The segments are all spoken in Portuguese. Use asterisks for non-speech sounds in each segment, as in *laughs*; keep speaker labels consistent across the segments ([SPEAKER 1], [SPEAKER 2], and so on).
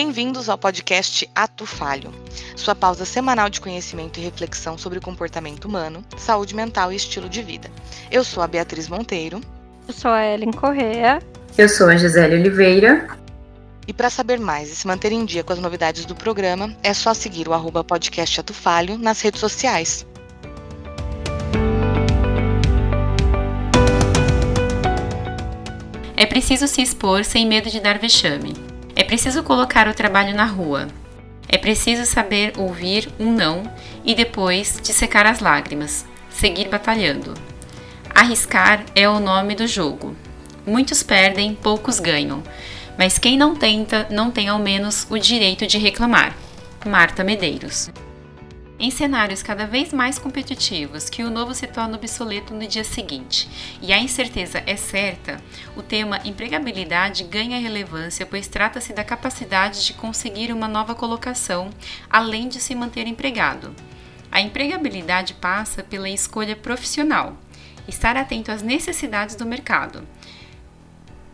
[SPEAKER 1] Bem-vindos ao podcast Ato Falho, sua pausa semanal de conhecimento e reflexão sobre o comportamento humano, saúde mental e estilo de vida. Eu sou a Beatriz Monteiro.
[SPEAKER 2] Eu sou a Ellen Correa.
[SPEAKER 3] Eu sou a Gisele Oliveira.
[SPEAKER 1] E para saber mais e se manter em dia com as novidades do programa, é só seguir o arroba podcast Ato Falho nas redes sociais.
[SPEAKER 4] É preciso se expor sem medo de dar vexame. É preciso colocar o trabalho na rua. É preciso saber ouvir um não e depois de secar as lágrimas, seguir batalhando. Arriscar é o nome do jogo. Muitos perdem, poucos ganham, mas quem não tenta não tem ao menos o direito de reclamar. Marta Medeiros. Em cenários cada vez mais competitivos, que o novo se torna obsoleto no dia seguinte e a incerteza é certa, o tema empregabilidade ganha relevância, pois trata-se da capacidade de conseguir uma nova colocação, além de se manter empregado. A empregabilidade passa pela escolha profissional, estar atento às necessidades do mercado,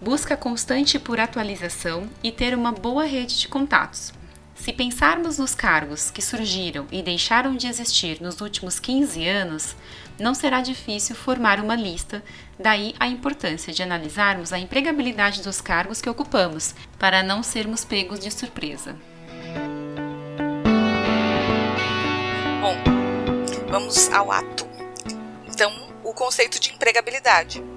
[SPEAKER 4] busca constante por atualização e ter uma boa rede de contatos se pensarmos nos cargos que surgiram e deixaram de existir nos últimos 15 anos, não será difícil formar uma lista, daí a importância de analisarmos a empregabilidade dos cargos que ocupamos, para não sermos pegos de surpresa.
[SPEAKER 1] Bom, vamos ao ato. Então, o conceito de empregabilidade.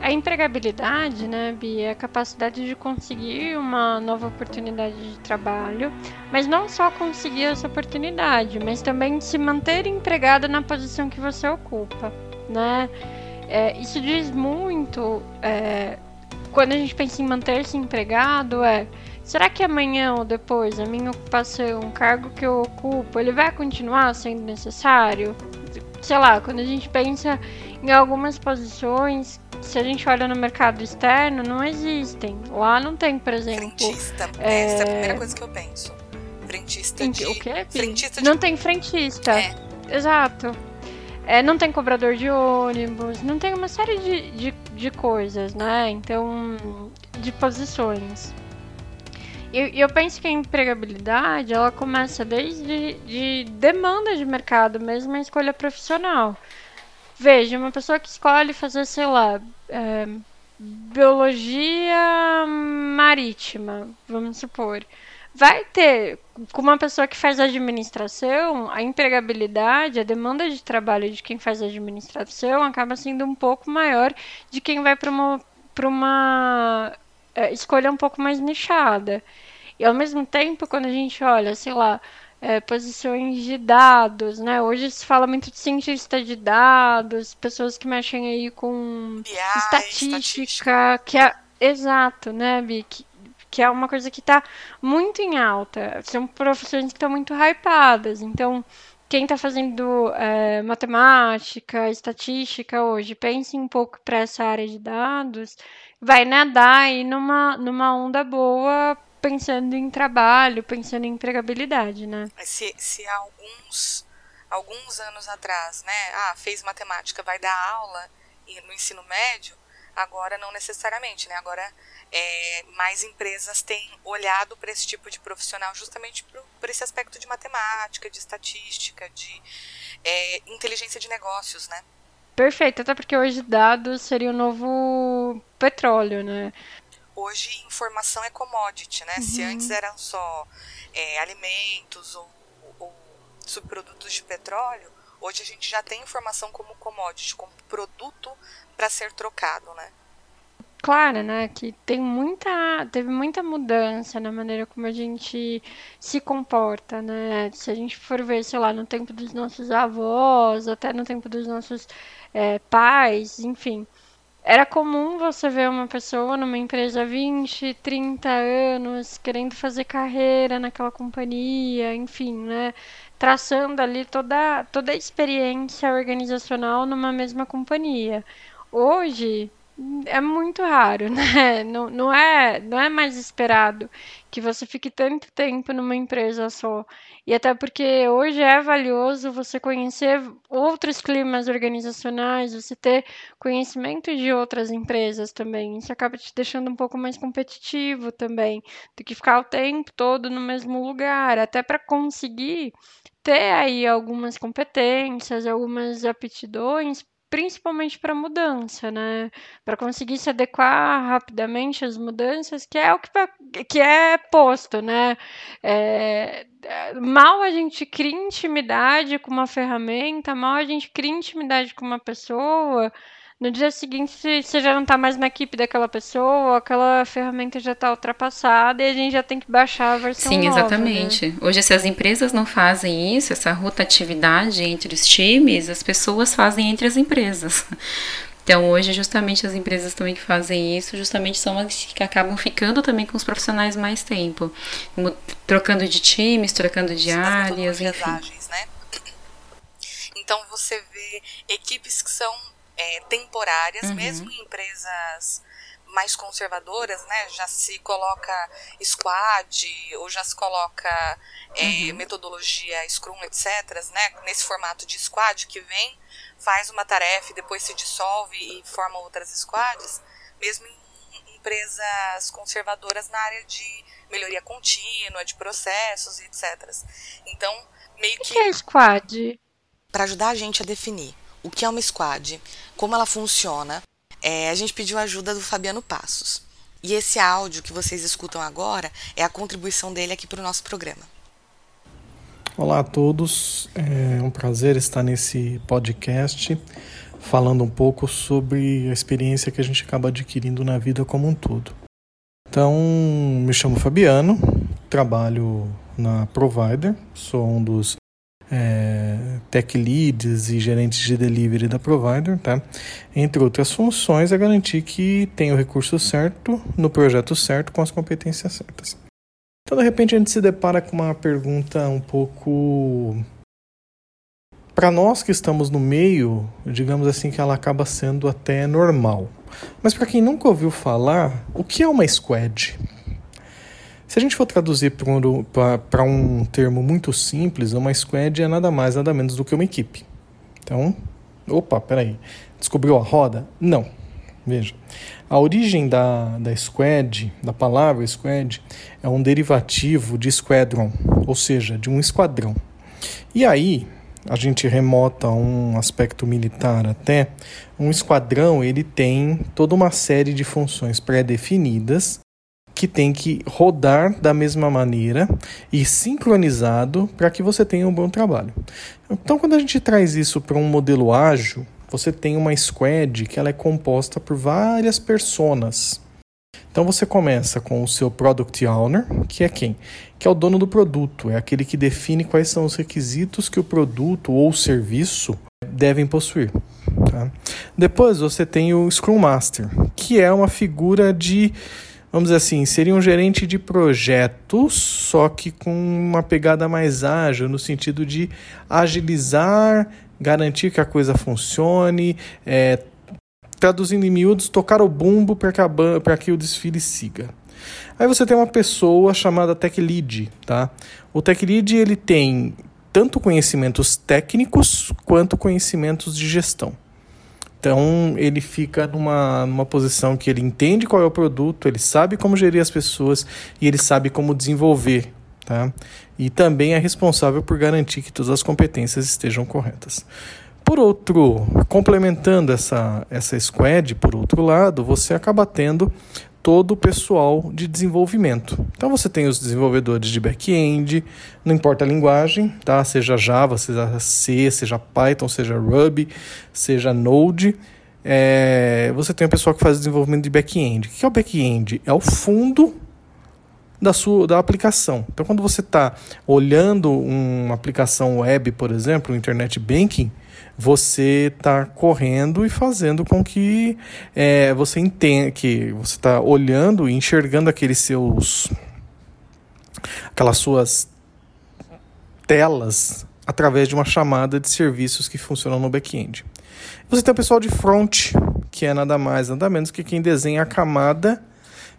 [SPEAKER 2] A empregabilidade, né, Bia, é a capacidade de conseguir uma nova oportunidade de trabalho, mas não só conseguir essa oportunidade, mas também se manter empregada na posição que você ocupa, né? É, isso diz muito, é, quando a gente pensa em manter-se empregado, é será que amanhã ou depois a minha ocupação, o cargo que eu ocupo, ele vai continuar sendo necessário? Sei lá, quando a gente pensa em algumas posições se a gente olha no mercado externo, não existem. Lá não tem, por exemplo.
[SPEAKER 1] Frentista. É... Essa é a primeira coisa que eu penso. Frentista de.
[SPEAKER 2] O quê?
[SPEAKER 1] Frentista
[SPEAKER 2] de... Não tem frentista.
[SPEAKER 1] É.
[SPEAKER 2] Exato. É, não tem cobrador de ônibus, não tem uma série de, de, de coisas, né? Então, de posições. E eu penso que a empregabilidade, ela começa desde de demanda de mercado, mesmo a escolha profissional. Veja, uma pessoa que escolhe fazer, sei lá, é, biologia marítima, vamos supor. Vai ter, com uma pessoa que faz administração, a empregabilidade, a demanda de trabalho de quem faz administração acaba sendo um pouco maior de quem vai para uma, uma é, escolha um pouco mais nichada. E ao mesmo tempo, quando a gente olha, sei lá, é, posições de dados, né? Hoje se fala muito de cientista de dados, pessoas que mexem aí com estatística,
[SPEAKER 1] estatística,
[SPEAKER 2] que é exato, né, Bi? Que, que é uma coisa que está muito em alta. São profissões que estão muito hypadas. Então, quem está fazendo é, matemática, estatística hoje, pense um pouco para essa área de dados, vai nadar aí numa, numa onda boa pensando em trabalho, pensando em empregabilidade, né?
[SPEAKER 1] Se, se há alguns, alguns anos atrás, né, ah, fez matemática, vai dar aula no ensino médio, agora não necessariamente, né? Agora é, mais empresas têm olhado para esse tipo de profissional justamente por, por, esse aspecto de matemática, de estatística, de é, inteligência de negócios, né?
[SPEAKER 2] Perfeito, até porque hoje dados seria o novo petróleo, né?
[SPEAKER 1] hoje informação é commodity, né? Uhum. Se antes eram só é, alimentos ou, ou subprodutos de petróleo, hoje a gente já tem informação como commodity, como produto para ser trocado, né?
[SPEAKER 2] Claro, né, que tem muita, teve muita mudança na maneira como a gente se comporta, né? Se a gente for ver, sei lá, no tempo dos nossos avós, até no tempo dos nossos é, pais, enfim, era comum você ver uma pessoa numa empresa há 20, 30 anos, querendo fazer carreira naquela companhia, enfim, né? Traçando ali toda, toda a experiência organizacional numa mesma companhia. Hoje, é muito raro, *laughs* né? Não, não, é, não é mais esperado que você fique tanto tempo numa empresa só. E até porque hoje é valioso você conhecer outros climas organizacionais, você ter conhecimento de outras empresas também. Isso acaba te deixando um pouco mais competitivo também, do que ficar o tempo todo no mesmo lugar, até para conseguir ter aí algumas competências, algumas aptidões principalmente para mudança, né? Para conseguir se adequar rapidamente às mudanças, que é o que, que é posto, né? É, é, mal a gente cria intimidade com uma ferramenta, mal a gente cria intimidade com uma pessoa, no dia seguinte você já não está mais na equipe daquela pessoa, aquela ferramenta já está ultrapassada e a gente já tem que baixar a versão
[SPEAKER 4] Sim,
[SPEAKER 2] nova,
[SPEAKER 4] né? exatamente. Né? Hoje, se as empresas não fazem isso, essa rotatividade entre os times, as pessoas fazem entre as empresas. Então, hoje, justamente as empresas também que fazem isso, justamente são as que acabam ficando também com os profissionais mais tempo. Trocando de times, trocando de áreas, enfim. Ágeis, né?
[SPEAKER 1] Então, você vê equipes que são é, temporárias, uhum. mesmo em empresas mais conservadoras, né? Já se coloca squad ou já se coloca é, uhum. metodologia Scrum, etc., né? Nesse formato de squad que vem, faz uma tarefa e depois se dissolve e forma outras squads, mesmo em empresas conservadoras na área de melhoria contínua, de processos etc. Então, meio que.
[SPEAKER 2] O que é squad?
[SPEAKER 1] Para ajudar a gente a definir o que é uma squad, como ela funciona, é, a gente pediu ajuda do Fabiano Passos. E esse áudio que vocês escutam agora é a contribuição dele aqui para o nosso programa.
[SPEAKER 5] Olá a todos, é um prazer estar nesse podcast falando um pouco sobre a experiência que a gente acaba adquirindo na vida como um todo. Então, me chamo Fabiano, trabalho na Provider, sou um dos é, tech leads e gerentes de delivery da provider, tá? Entre outras funções, é garantir que tem o recurso certo, no projeto certo, com as competências certas. Então, de repente, a gente se depara com uma pergunta um pouco. Para nós que estamos no meio, digamos assim, que ela acaba sendo até normal. Mas para quem nunca ouviu falar, o que é uma squad? Se a gente for traduzir para um termo muito simples, uma squad é nada mais, nada menos do que uma equipe. Então, opa, peraí, descobriu a roda? Não. Veja, a origem da, da squad, da palavra squad, é um derivativo de squadron, ou seja, de um esquadrão. E aí, a gente remota um aspecto militar até, um esquadrão ele tem toda uma série de funções pré-definidas que tem que rodar da mesma maneira e sincronizado para que você tenha um bom trabalho. Então, quando a gente traz isso para um modelo ágil, você tem uma squad que ela é composta por várias personas. Então você começa com o seu product owner, que é quem? Que é o dono do produto, é aquele que define quais são os requisitos que o produto ou serviço devem possuir. Tá? Depois você tem o Scrum Master, que é uma figura de vamos dizer assim, seria um gerente de projetos, só que com uma pegada mais ágil, no sentido de agilizar, garantir que a coisa funcione, é, traduzindo em miúdos, tocar o bumbo para que, que o desfile siga. Aí você tem uma pessoa chamada Tech Lead, tá? O Tech Lead ele tem tanto conhecimentos técnicos quanto conhecimentos de gestão. Então ele fica numa, numa posição que ele entende qual é o produto, ele sabe como gerir as pessoas e ele sabe como desenvolver. Tá? E também é responsável por garantir que todas as competências estejam corretas. Por outro, complementando essa, essa squad, por outro lado, você acaba tendo todo o pessoal de desenvolvimento. Então você tem os desenvolvedores de back-end, não importa a linguagem, tá? Seja Java, seja C, seja Python, seja Ruby, seja Node. É, você tem o pessoal que faz desenvolvimento de back-end. O que é o back-end? É o fundo da sua da aplicação. Então, quando você está olhando uma aplicação web, por exemplo, internet banking, você está correndo e fazendo com que é, você entenda que você está olhando e enxergando aqueles seus aquelas suas telas através de uma chamada de serviços que funcionam no back-end. Você tem o pessoal de front, que é nada mais, nada menos que quem desenha a camada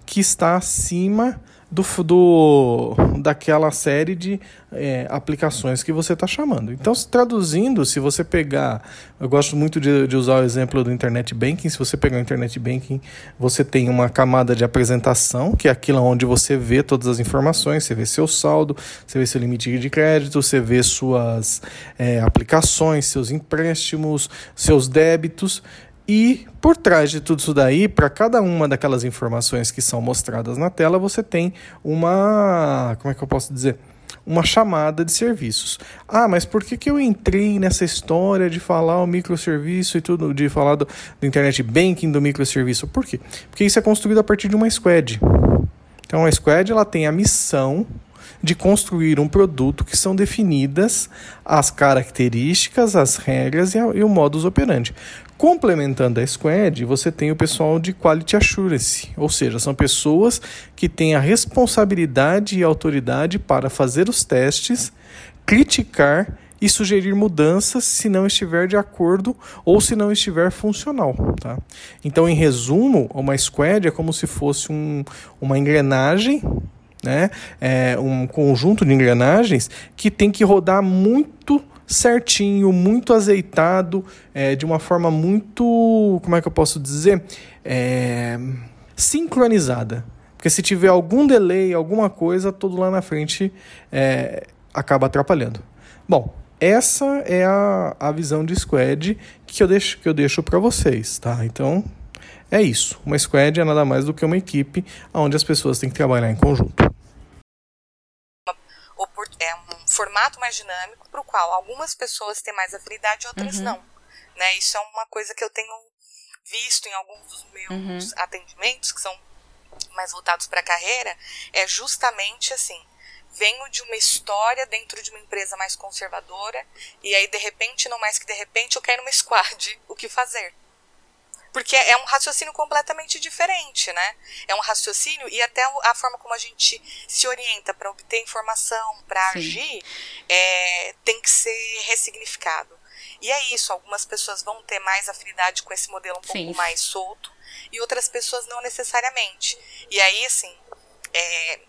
[SPEAKER 5] que está acima do, do daquela série de é, aplicações que você está chamando. Então, traduzindo, se você pegar, eu gosto muito de, de, usar o exemplo do Internet Banking. Se você pegar o Internet Banking, você tem uma camada de apresentação, que é aquilo onde você vê todas as informações, você vê seu saldo, você vê seu limite de crédito, você vê suas é, aplicações, seus empréstimos, seus débitos. E por trás de tudo isso daí, para cada uma daquelas informações que são mostradas na tela, você tem uma. Como é que eu posso dizer? Uma chamada de serviços. Ah, mas por que, que eu entrei nessa história de falar o microserviço e tudo, de falar do, do internet banking, do microserviço? Por quê? Porque isso é construído a partir de uma squad. Então a squad ela tem a missão de construir um produto que são definidas as características, as regras e, o modus operandi. Complementando a Squad, você tem o pessoal de Quality Assurance, ou seja, são pessoas que têm a responsabilidade e autoridade para fazer os testes, criticar e sugerir mudanças se não estiver de acordo ou se não estiver funcional. Tá? Então, em resumo, uma squad é como se fosse um, uma engrenagem, né? É um conjunto de engrenagens que tem que rodar muito certinho, muito azeitado, é, de uma forma muito, como é que eu posso dizer, é, sincronizada. Porque se tiver algum delay, alguma coisa, todo lá na frente é, acaba atrapalhando. Bom, essa é a, a visão de squad que eu deixo, que eu deixo para vocês, tá? Então, é isso. Uma squad é nada mais do que uma equipe onde as pessoas têm que trabalhar em conjunto
[SPEAKER 1] é formato mais dinâmico para o qual algumas pessoas têm mais afinidade e outras uhum. não. Né? Isso é uma coisa que eu tenho visto em alguns dos meus uhum. atendimentos, que são mais voltados para a carreira, é justamente assim. Venho de uma história dentro de uma empresa mais conservadora, e aí, de repente, não mais que de repente, eu quero uma squad. *laughs* O que fazer? Porque é um raciocínio completamente diferente, né? É um raciocínio e até a forma como a gente se orienta para obter informação, para agir, é, tem que ser ressignificado. E é isso, algumas pessoas vão ter mais afinidade com esse modelo um Sim. pouco mais solto e outras pessoas não necessariamente. E aí, assim, é,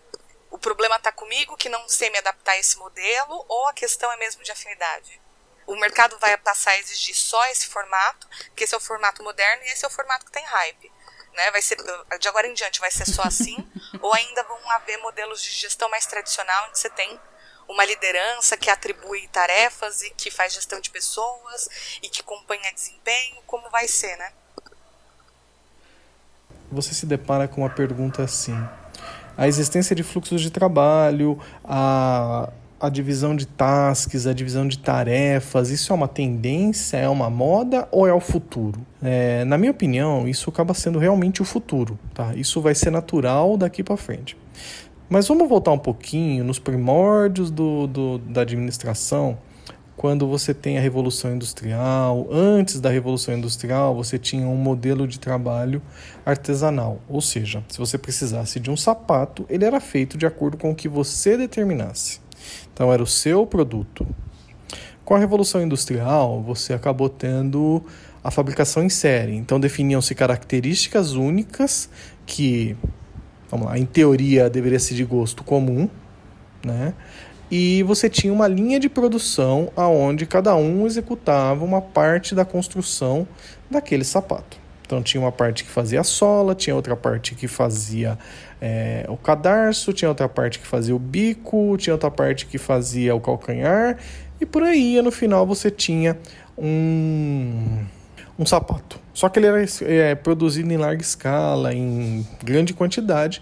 [SPEAKER 1] o problema está comigo que não sei me adaptar a esse modelo ou a questão é mesmo de afinidade? O mercado vai passar a exigir só esse formato, que esse é o formato moderno e esse é o formato que tem hype. Né? Vai ser, de agora em diante vai ser só assim, *laughs* ou ainda vão haver modelos de gestão mais tradicional, onde você tem uma liderança que atribui tarefas e que faz gestão de pessoas e que acompanha desempenho, como vai ser, né?
[SPEAKER 5] Você se depara com uma pergunta assim: a existência de fluxos de trabalho, a a divisão de tasks, a divisão de tarefas, isso é uma tendência, é uma moda ou é o futuro? É, na minha opinião, isso acaba sendo realmente o futuro, tá? Isso vai ser natural daqui para frente. Mas vamos voltar um pouquinho nos primórdios do, do, da administração, quando você tem a Revolução Industrial. Antes da Revolução Industrial, você tinha um modelo de trabalho artesanal, ou seja, se você precisasse de um sapato, ele era feito de acordo com o que você determinasse. Então era o seu produto. Com a Revolução Industrial, você acabou tendo a fabricação em série. Então definiam-se características únicas que, vamos lá, em teoria deveria ser de gosto comum, né? E você tinha uma linha de produção aonde cada um executava uma parte da construção daquele sapato. Então tinha uma parte que fazia a sola, tinha outra parte que fazia é, o cadarço, tinha outra parte que fazia o bico, tinha outra parte que fazia o calcanhar, e por aí no final você tinha um, um sapato. Só que ele era é, produzido em larga escala, em grande quantidade,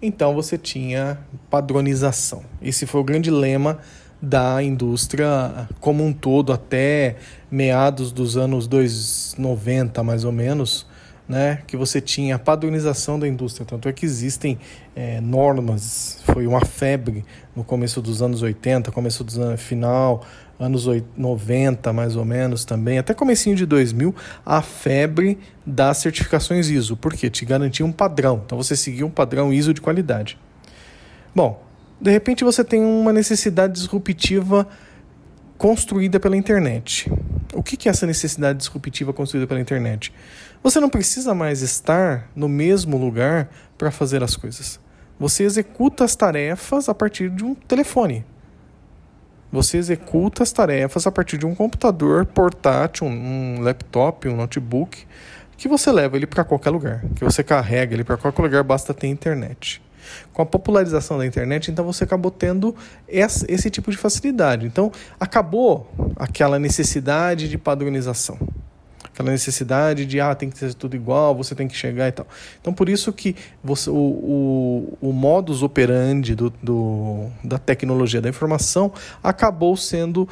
[SPEAKER 5] então você tinha padronização. Esse foi o grande lema da indústria como um todo até meados dos anos 290 mais ou menos, né, que você tinha a padronização da indústria. Tanto é que existem é, normas, foi uma febre no começo dos anos 80, começo dos anos final, anos 90 mais ou menos também, até comecinho de 2000, a febre das certificações ISO, porque te garantia um padrão, então você seguia um padrão ISO de qualidade. Bom, de repente você tem uma necessidade disruptiva construída pela internet. O que é essa necessidade disruptiva construída pela internet? Você não precisa mais estar no mesmo lugar para fazer as coisas. Você executa as tarefas a partir de um telefone. Você executa as tarefas a partir de um computador portátil, um laptop, um notebook, que você leva ele para qualquer lugar, que você carrega ele para qualquer lugar, basta ter internet. Com a popularização da internet, então você acabou tendo esse, tipo de facilidade. Então, acabou aquela necessidade de padronização aquela necessidade de ah, tem que ser tudo igual, você tem que chegar e tal. Então por isso que você, o, o, o modus operandi do, do, da tecnologia da informação acabou sendo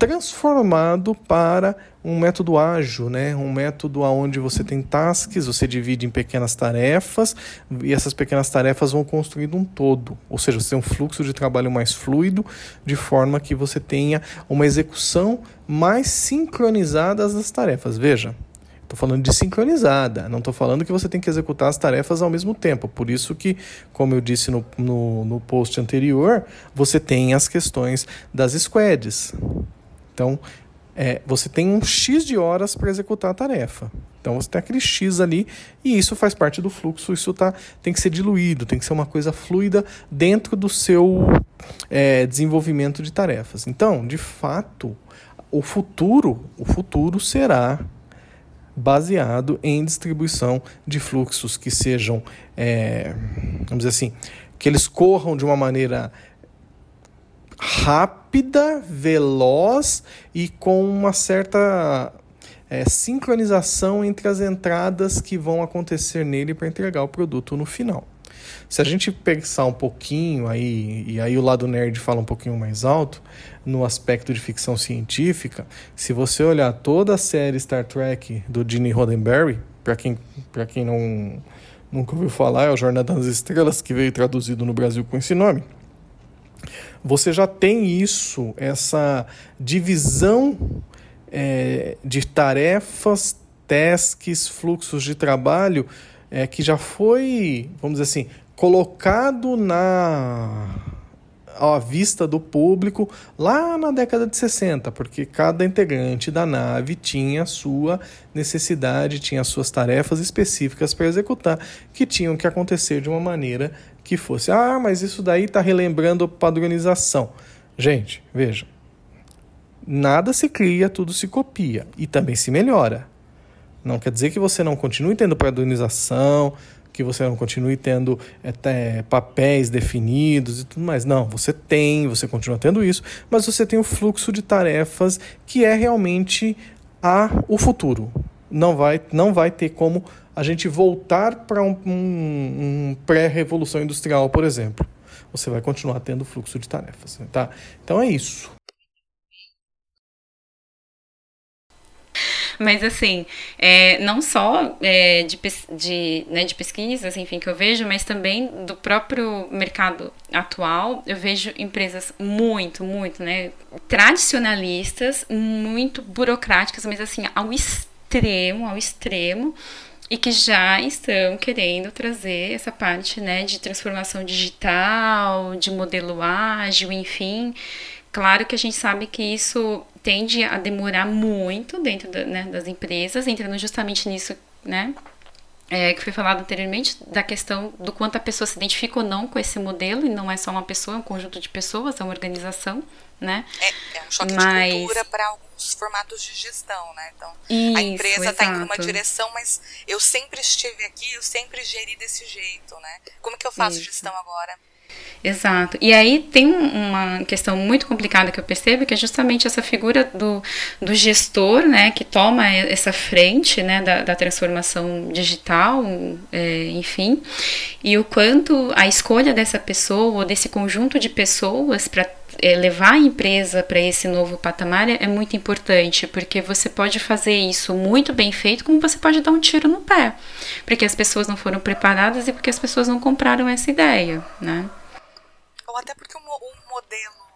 [SPEAKER 5] transformado para um método ágil, né? um método onde você tem tasks, você divide em pequenas tarefas e essas pequenas tarefas vão construindo um todo, ou seja, você tem um fluxo de trabalho mais fluido, de forma que você tenha uma execução mais sincronizada das tarefas. Veja, Estou falando de sincronizada, não estou falando que você tem que executar as tarefas ao mesmo tempo. Por isso que, como eu disse no, no, no post anterior, você tem as questões das squads. Então, é, você tem um X de horas para executar a tarefa. Então você tem aquele X ali e isso faz parte do fluxo, isso tá, tem que ser diluído, tem que ser uma coisa fluida dentro do seu é, desenvolvimento de tarefas. Então, de fato, o futuro, o futuro será baseado em distribuição de fluxos que sejam, é, vamos dizer assim, que eles corram de uma maneira rápida, veloz e com uma certa é, sincronização entre as entradas que vão acontecer nele para entregar o produto no final. Se a gente pensar um pouquinho aí, e aí o lado nerd fala um pouquinho mais alto, no aspecto de ficção científica, se você olhar toda a série Star Trek do Gene Roddenberry, para quem, quem não, nunca ouviu falar, é o Jornada das Estrelas, que veio traduzido no Brasil com esse nome você já tem isso, essa divisão é, de tarefas, tasks, fluxos de trabalho é, que já foi, vamos dizer assim, colocado na à vista do público lá na década de 60, porque cada integrante da nave tinha sua necessidade, tinha as suas tarefas específicas para executar, que tinham que acontecer de uma maneira que fosse, ah, mas isso daí está relembrando padronização. Gente, veja, nada se cria, tudo se copia e também se melhora. Não quer dizer que você não continue tendo padronização, que você não continue tendo é, papéis definidos e tudo mais. Não, você tem, você continua tendo isso, mas você tem o fluxo de tarefas que é realmente a, o futuro. Não vai, não vai ter como a gente voltar para um, um, um pré-revolução industrial, por exemplo. Você vai continuar tendo fluxo de tarefas. Tá? Então é isso.
[SPEAKER 4] Mas assim, é, não só é, de, de, né, de pesquisas, enfim, que eu vejo, mas também do próprio mercado atual, eu vejo empresas muito, muito, né, tradicionalistas, muito burocráticas, mas assim, ao extremo, ao extremo, e que já estão querendo trazer essa parte né, de transformação digital, de modelo ágil, enfim. Claro que a gente sabe que isso tende a demorar muito dentro da, né, das empresas, entrando justamente nisso, né? É, que foi falado anteriormente, da questão do quanto a pessoa se identifica ou não com esse modelo, e não é só uma pessoa, é um conjunto de pessoas, é uma organização, né?
[SPEAKER 1] É, é um choque mas... de cultura para alguns formatos de gestão, né? Então, Isso, a empresa está em uma direção, mas eu sempre estive aqui, eu sempre geri desse jeito, né? Como que eu faço Isso. gestão agora?
[SPEAKER 4] Exato. E aí tem uma questão muito complicada que eu percebo, que é justamente essa figura do, do gestor, né, que toma essa frente, né, da, da transformação digital, é, enfim, e o quanto a escolha dessa pessoa ou desse conjunto de pessoas para é, levar a empresa para esse novo patamar é, é muito importante, porque você pode fazer isso muito bem feito, como você pode dar um tiro no pé, porque as pessoas não foram preparadas e porque as pessoas não compraram essa ideia, né?
[SPEAKER 1] Até porque o, o modelo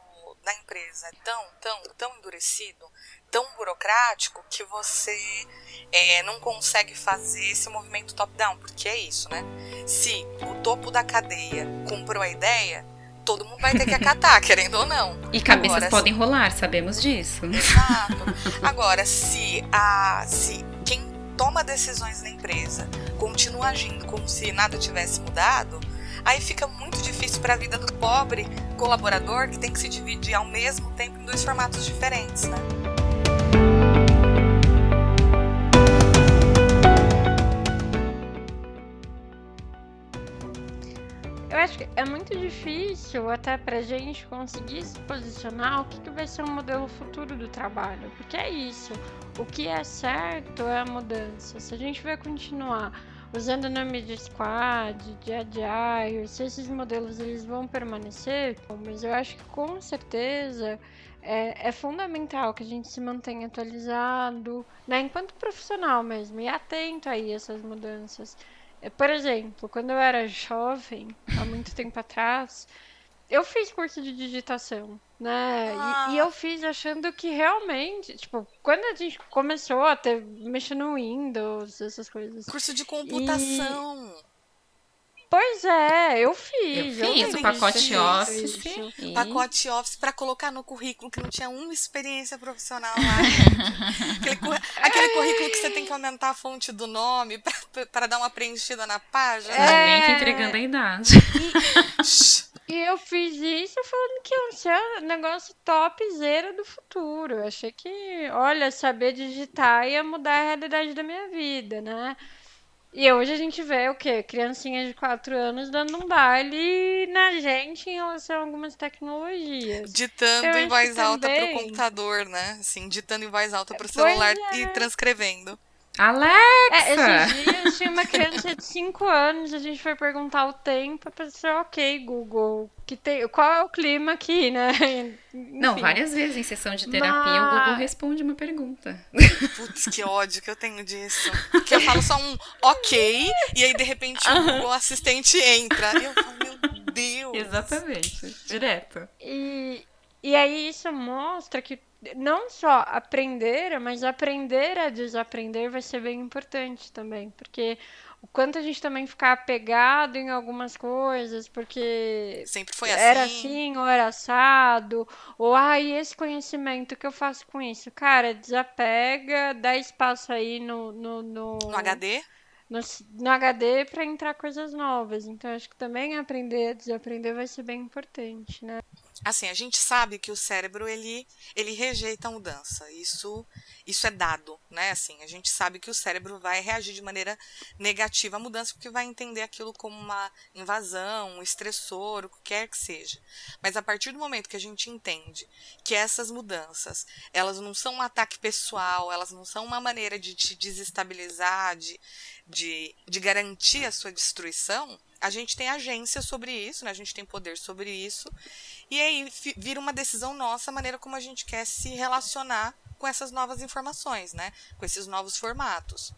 [SPEAKER 1] da empresa é tão, tão, tão endurecido, tão burocrático, que você é, não consegue fazer esse movimento top-down, porque é isso, né? Se o topo da cadeia comprou a ideia, todo mundo vai ter que acatar, *laughs* querendo ou não.
[SPEAKER 4] E cabeças Agora, podem se... rolar, sabemos disso.
[SPEAKER 1] Exato. *laughs* Agora, se a se quem toma decisões na empresa continua agindo como se nada tivesse mudado, aí fica muito difícil para a vida do pobre colaborador que tem que se dividir ao mesmo tempo em dois formatos diferentes, né?
[SPEAKER 2] Eu acho que é muito difícil até pra gente conseguir se posicionar o que, que vai ser o modelo futuro do trabalho. Porque é isso. O que é certo é a mudança. Se a gente vai continuar usando o nome de squad, de agile, se esses modelos eles vão permanecer, mas eu acho que com certeza é, é, fundamental que a gente se mantenha atualizado, né, enquanto profissional mesmo, e atento aí a essas mudanças. Por exemplo, quando eu era jovem, há muito tempo atrás, eu fiz curso de digitação, né? Ah. E, e, eu fiz achando que realmente, tipo, quando a gente começou a ter mexer no Windows, essas coisas.
[SPEAKER 1] Curso de computação.
[SPEAKER 2] E... Pois é, eu fiz.
[SPEAKER 4] Eu fiz
[SPEAKER 2] eu
[SPEAKER 4] o pacote Office.
[SPEAKER 1] E... Pacote Office para colocar no currículo que não tinha uma experiência profissional lá. *laughs* aquele, aquele currículo que você tem que aumentar a fonte do nome para dar uma preenchida na página.
[SPEAKER 4] É... entregando a idade.
[SPEAKER 2] E, *laughs* e eu fiz isso falando que ia ser um negócio topzera do futuro. Eu achei que, olha, saber digitar ia mudar a realidade da minha vida, né? E hoje a gente vê o quê? Criancinha de 4 anos dando um baile na gente em relação a algumas tecnologias.
[SPEAKER 1] Ditando em voz alta também... pro computador, né? Assim, ditando em voz alta pro celular é. e transcrevendo.
[SPEAKER 4] Alexa!
[SPEAKER 2] É, esses dias tinha uma criança de 5 anos, a gente foi perguntar o tempo, a pessoa, ok, Google, que tem, qual é o clima aqui, né? *laughs*
[SPEAKER 4] Enfim. Não, várias vezes em sessão de terapia Mas... o Google responde uma pergunta.
[SPEAKER 1] Putz, que ódio que eu tenho disso. Que eu falo só um ok, e aí de repente o Google Assistente entra. E eu falo, meu Deus!
[SPEAKER 4] Exatamente, direto.
[SPEAKER 2] E, e aí isso mostra que não só aprender, mas aprender a desaprender vai ser bem importante também, porque o quanto a gente também ficar apegado em algumas coisas, porque
[SPEAKER 1] sempre foi assim,
[SPEAKER 2] era assim ou era assado, ou ah, e esse conhecimento que eu faço com isso? Cara, desapega, dá espaço aí no no, no,
[SPEAKER 1] no HD
[SPEAKER 2] no, no HD para entrar coisas novas. Então acho que também aprender a desaprender vai ser bem importante, né?
[SPEAKER 1] Assim, a gente sabe que o cérebro ele, ele rejeita a mudança. Isso isso é dado, né? Assim, a gente sabe que o cérebro vai reagir de maneira negativa à mudança porque vai entender aquilo como uma invasão, um estressor, o que quer que seja. Mas a partir do momento que a gente entende que essas mudanças, elas não são um ataque pessoal, elas não são uma maneira de te desestabilizar, de, de, de garantir a sua destruição, a gente tem agência sobre isso, né? a gente tem poder sobre isso, e aí vira uma decisão nossa a maneira como a gente quer se relacionar com essas novas informações, né? com esses novos formatos.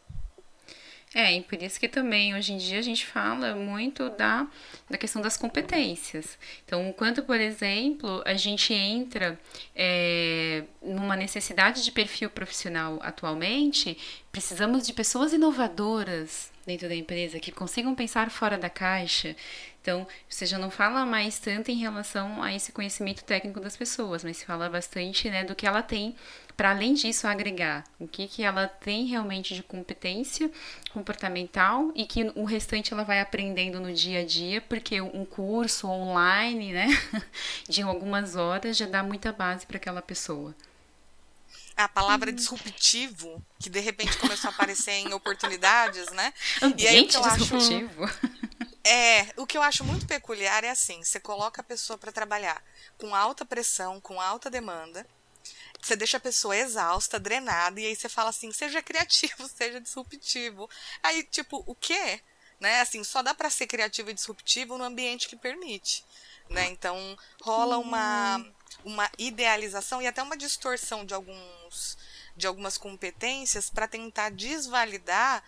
[SPEAKER 4] É, e por isso que também hoje em dia a gente fala muito da, da questão das competências. Então, quanto, por exemplo, a gente entra é, numa necessidade de perfil profissional atualmente, precisamos de pessoas inovadoras dentro da empresa que consigam pensar fora da caixa. Então, você já não fala mais tanto em relação a esse conhecimento técnico das pessoas, mas se fala bastante né, do que ela tem para além disso agregar o que, que ela tem realmente de competência comportamental e que o restante ela vai aprendendo no dia a dia, porque um curso online, né, *laughs* de algumas horas já dá muita base para aquela pessoa.
[SPEAKER 1] A palavra uhum. disruptivo, que de repente começou a aparecer em oportunidades, né?
[SPEAKER 4] Ambiente e aí, disruptivo. Acho, *laughs*
[SPEAKER 1] é, o que eu acho muito peculiar é assim, você coloca a pessoa para trabalhar com alta pressão, com alta demanda, você deixa a pessoa exausta, drenada, e aí você fala assim: seja criativo, *laughs* seja disruptivo. Aí, tipo, o quê? Né? Assim, só dá para ser criativo e disruptivo no ambiente que permite. Né? Então, rola uma, uma idealização e até uma distorção de alguns de algumas competências para tentar desvalidar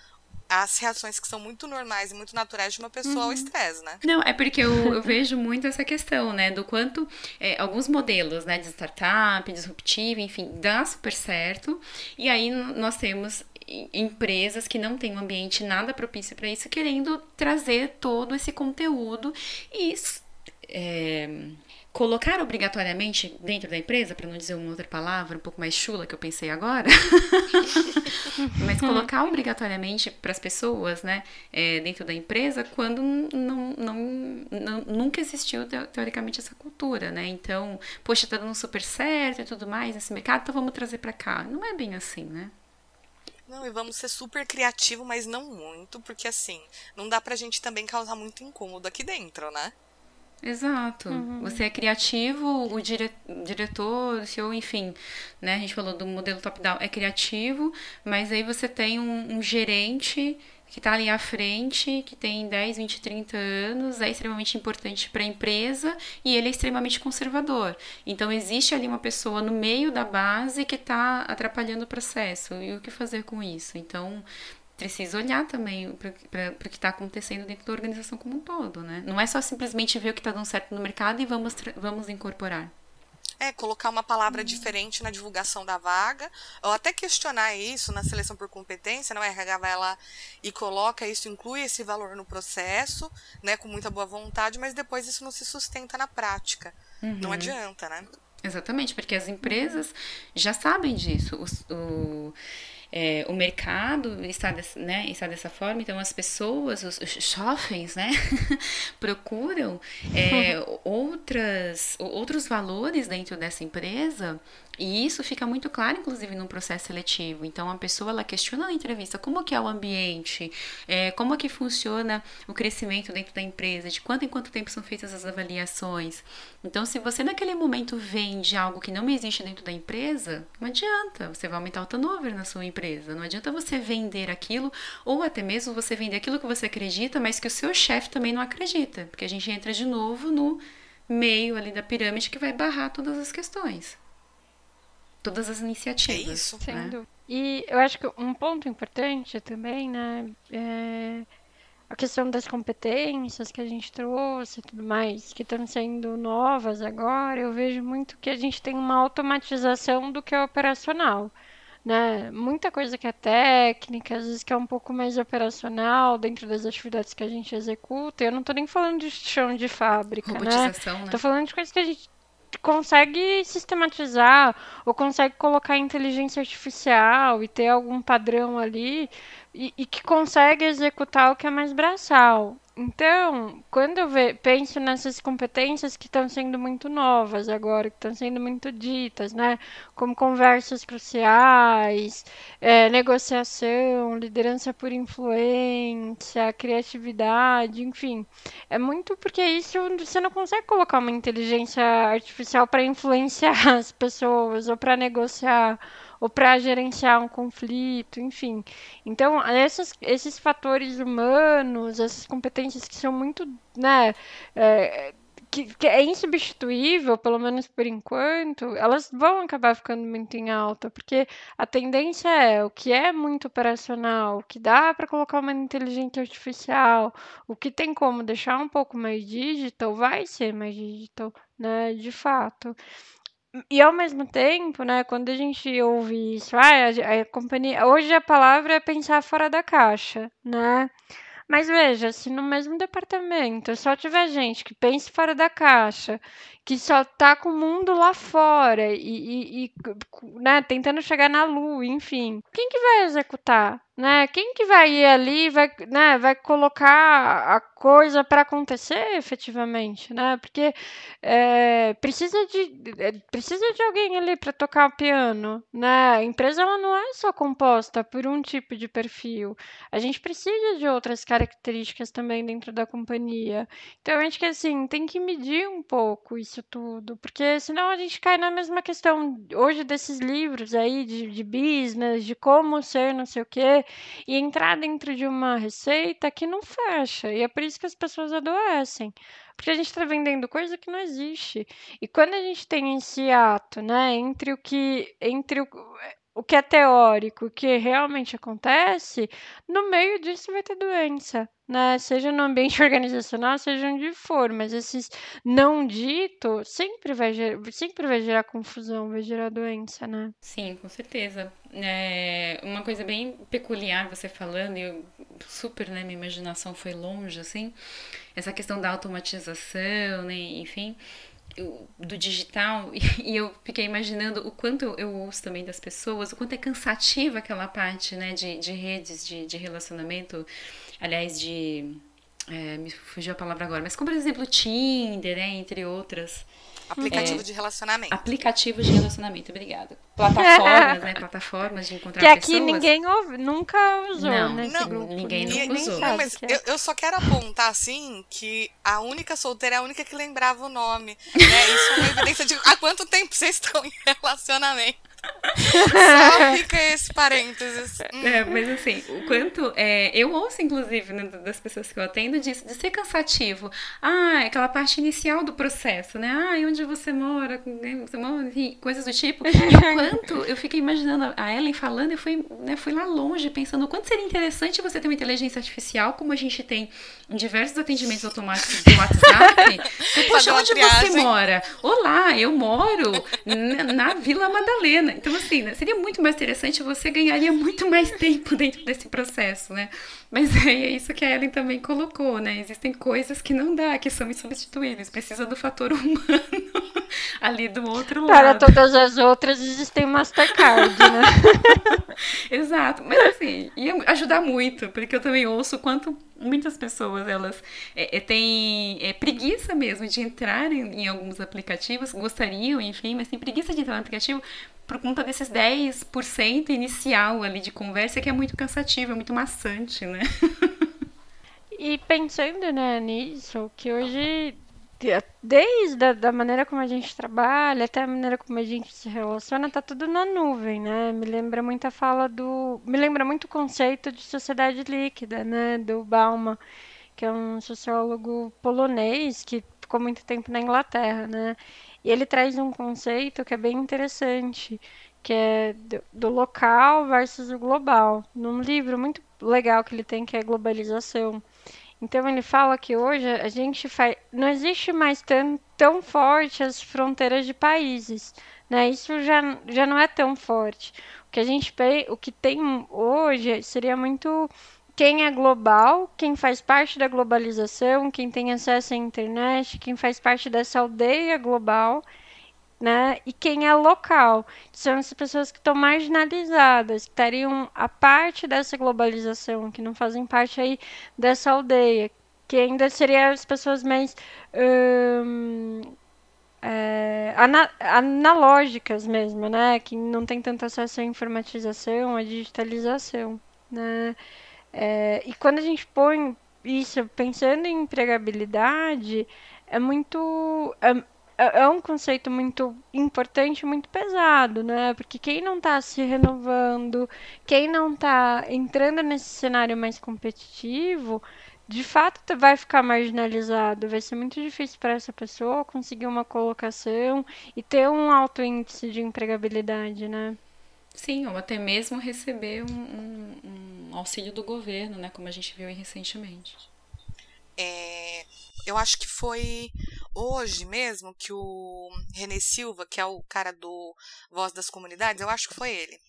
[SPEAKER 1] as reações que são muito normais e muito naturais de uma pessoa uhum. ao estresse, né?
[SPEAKER 4] Não, é porque eu, eu, *laughs* vejo muito essa questão, né? Do quanto é, alguns modelos, né, de startup, disruptivo, enfim, dá super certo. E aí nós temos empresas que não têm um ambiente nada propício para isso, querendo trazer todo esse conteúdo e é, colocar obrigatoriamente dentro da empresa, para não dizer uma outra palavra um pouco mais chula que eu pensei agora, *laughs* mas colocar obrigatoriamente para as pessoas, né, é, dentro da empresa, quando não, não, não, nunca existiu teoricamente essa cultura, né? Então, poxa, tá dando super certo e tudo mais nesse mercado, então vamos trazer para cá. Não é bem assim, né?
[SPEAKER 1] Não, e vamos ser super criativo, mas não muito, porque assim, não dá pra gente também causar muito incômodo aqui dentro, né?
[SPEAKER 4] Exato. Uhum. Você é criativo, o dire... diretor, o CEO, enfim, né? A gente falou do modelo top-down, é criativo, mas aí você tem um, um gerente que está ali à frente, que tem 10, 20, 30 anos, é extremamente importante para a empresa e ele é extremamente conservador. Então, existe ali uma pessoa no meio da base que está atrapalhando o processo. E o que fazer com isso? Então, precisa olhar também para o que está acontecendo dentro da organização como um todo, né? Não é só simplesmente ver o que está dando certo no mercado e vamos, vamos incorporar.
[SPEAKER 1] É, colocar uma palavra diferente na divulgação da vaga, ou até questionar isso na seleção por competência, não é? RH vai lá e coloca isso, inclui esse valor no processo, né, com muita boa vontade, mas depois isso não se sustenta na prática. Uhum. Não adianta, né?
[SPEAKER 4] Exatamente, porque as empresas já sabem disso. O, é, o mercado está, desse, né, está dessa forma, então as pessoas, os, os jovens, né, *laughs* procuram é, *laughs* outras, outros valores dentro dessa empresa e isso fica muito claro, inclusive, no processo seletivo. Então, a pessoa ela questiona na entrevista como que é o ambiente, é, como que funciona o crescimento dentro da empresa, de quanto em quanto tempo são feitas as avaliações. Então, se você naquele momento vende algo que não existe dentro da empresa, não adianta. Você vai aumentar o turnover na sua empresa. Não adianta você vender aquilo, ou até mesmo você vender aquilo que você acredita, mas que o seu chefe também não acredita. Porque a gente entra de novo no meio ali da pirâmide que vai barrar todas as questões todas as iniciativas. É
[SPEAKER 1] isso.
[SPEAKER 2] Né? E eu acho que um ponto importante também, né, é a questão das competências que a gente trouxe e tudo mais, que estão sendo novas agora, eu vejo muito que a gente tem uma automatização do que é operacional. Né? Muita coisa que é técnica, às vezes que é um pouco mais operacional dentro das atividades que a gente executa. Eu não estou nem falando de chão de fábrica, né?
[SPEAKER 4] Robotização, né?
[SPEAKER 2] Tô falando de coisas que a gente consegue sistematizar ou consegue colocar inteligência artificial e ter algum padrão ali e, e que consegue executar o que é mais braçal. Então, quando eu ve, penso nessas competências que estão sendo muito novas agora, que estão sendo muito ditas, né? Como conversas cruciais, é, negociação, liderança por influência, criatividade, enfim. É muito porque isso você não consegue colocar uma inteligência artificial para influenciar *laughs* as pessoas ou para negociar ou para gerenciar um conflito, enfim. Então, esses, esses fatores humanos, essas competências que são muito, né, é, que, que, é insubstituível, pelo menos por enquanto, elas vão acabar ficando muito em alta, porque a tendência é o que é muito operacional, o que dá para colocar uma inteligência artificial, o que tem como deixar um pouco mais digital, vai ser mais digital, né, de fato. E ao mesmo tempo, né, quando a gente ouve isso, ah, a, a companhia. Hoje a palavra é pensar fora da caixa, né? Mas veja, se no mesmo departamento só tiver gente que pense fora da caixa, que só tá com o mundo lá fora e, e, e né, tentando chegar na lua, enfim, quem que vai executar? Né? Quem que vai ir ali vai, né, vai colocar a coisa para acontecer efetivamente, né? Porque é, precisa, de, é, precisa de alguém ali para tocar o piano, né? A empresa ela não é só composta por um tipo de perfil. A gente precisa de outras características também dentro da companhia. Então, acho que assim, tem que medir um pouco isso tudo, porque senão a gente cai na mesma questão hoje desses livros aí de, de business, de como ser não sei o quê e entrar dentro de uma receita que não fecha. E é por isso que as pessoas adoecem. Porque a gente está vendendo coisa que não existe. E quando a gente tem esse ato, né, entre o que. entre o, o que é teórico, o que realmente acontece, no meio disso vai ter doença, né? Seja no ambiente *laughs* organizacional, seja onde for, mas esses não dito sempre vai gerar, sempre vai gerar confusão, vai gerar doença, né?
[SPEAKER 4] Sim, com certeza. É uma coisa bem peculiar você falando, e eu, super, né, minha imaginação foi longe, assim, essa questão da automatização, né, enfim do digital *laughs* e eu fiquei imaginando o quanto eu ouço também das pessoas, o quanto é cansativa aquela parte né, de, de redes de, de relacionamento, aliás, de. É, me fugiu a palavra agora, mas como por exemplo Tinder, né, entre outras.
[SPEAKER 1] Aplicativo é, de relacionamento.
[SPEAKER 4] Aplicativo de relacionamento, obrigada. Plataformas, né? *laughs* Plataformas de encontrar
[SPEAKER 2] que
[SPEAKER 4] pessoas.
[SPEAKER 2] Que aqui ninguém ouve, nunca usou,
[SPEAKER 4] não,
[SPEAKER 2] né?
[SPEAKER 4] Não, grupo. ninguém nunca usou.
[SPEAKER 1] Não, mas eu, eu, só quero apontar, assim, que a única solteira é a única que lembrava o nome. Né? Isso é uma evidência de há quanto tempo vocês estão em *laughs* relacionamento. Só fica esse parênteses. *laughs*
[SPEAKER 4] É, mas assim, o quanto. É, eu ouço, inclusive, né, das pessoas que eu atendo, de, de ser cansativo. Ah, aquela parte inicial do processo, né? Ah, onde você mora, você mora, coisas do tipo. E o *laughs* quanto eu fiquei imaginando a Ellen falando, eu fui, né, fui lá longe, pensando o quanto seria interessante você ter uma inteligência artificial, como a gente tem em diversos atendimentos automáticos do WhatsApp. *laughs* Poxa, onde você mora? Olá, eu moro na Vila Madalena. Então, assim, né, seria muito mais interessante, você ganharia muito mais tempo dentro desse processo, né? Mas aí é isso que a Ellen também colocou, né? Existem coisas que não dá, que são insubstituíveis, precisa do fator humano *laughs* ali do outro lado.
[SPEAKER 2] Para todas as outras existem Mastercard, né? *laughs*
[SPEAKER 4] Exato, mas assim, ia ajudar muito, porque eu também ouço quanto muitas pessoas elas é, é, têm é, preguiça mesmo de entrar em, em, alguns aplicativos, gostariam, enfim, mas tem preguiça de entrar no aplicativo por conta desses 10% inicial ali de conversa que é muito cansativo, é muito maçante, né? *laughs*
[SPEAKER 2] e pensando né, nisso, que hoje desde a da maneira como a gente trabalha até a maneira como a gente se relaciona, tá tudo na nuvem, né? Me lembra muito a fala do. Me lembra muito o conceito de sociedade líquida, né? Do Bauman, que é um sociólogo polonês que ficou muito tempo na Inglaterra, né? E ele traz um conceito que é bem interessante, que é do, do local versus o global. Num livro muito legal que ele tem, que é Globalização. Então ele fala que hoje a gente faz, não existe mais tão, tão forte as fronteiras de países, né? Isso já, já não é tão forte. O que a gente o que tem hoje seria muito quem é global, quem faz parte da globalização, quem tem acesso à internet, quem faz parte dessa aldeia global né? E quem é local. São as pessoas que estão marginalizadas, que estariam a parte dessa globalização, que não fazem parte aí dessa aldeia, que ainda seriam as pessoas mais hum, é, ana analógicas mesmo, né? Que não tem tanto acesso à informatização, à digitalização, né? É, e quando a gente põe isso pensando em empregabilidade, é muito. É, é, é um conceito muito importante, muito pesado, né? Porque quem não está se renovando, quem não está entrando nesse cenário mais competitivo, de fato vai ficar marginalizado. Vai ser muito difícil para essa pessoa conseguir uma colocação e ter um alto índice de empregabilidade, né?
[SPEAKER 4] Sim, ou até mesmo receber um, um, um auxílio do governo, né? Como a gente viu recentemente.
[SPEAKER 1] É, eu acho que foi hoje mesmo que o René Silva, que é o cara do Voz das Comunidades, eu acho que foi ele,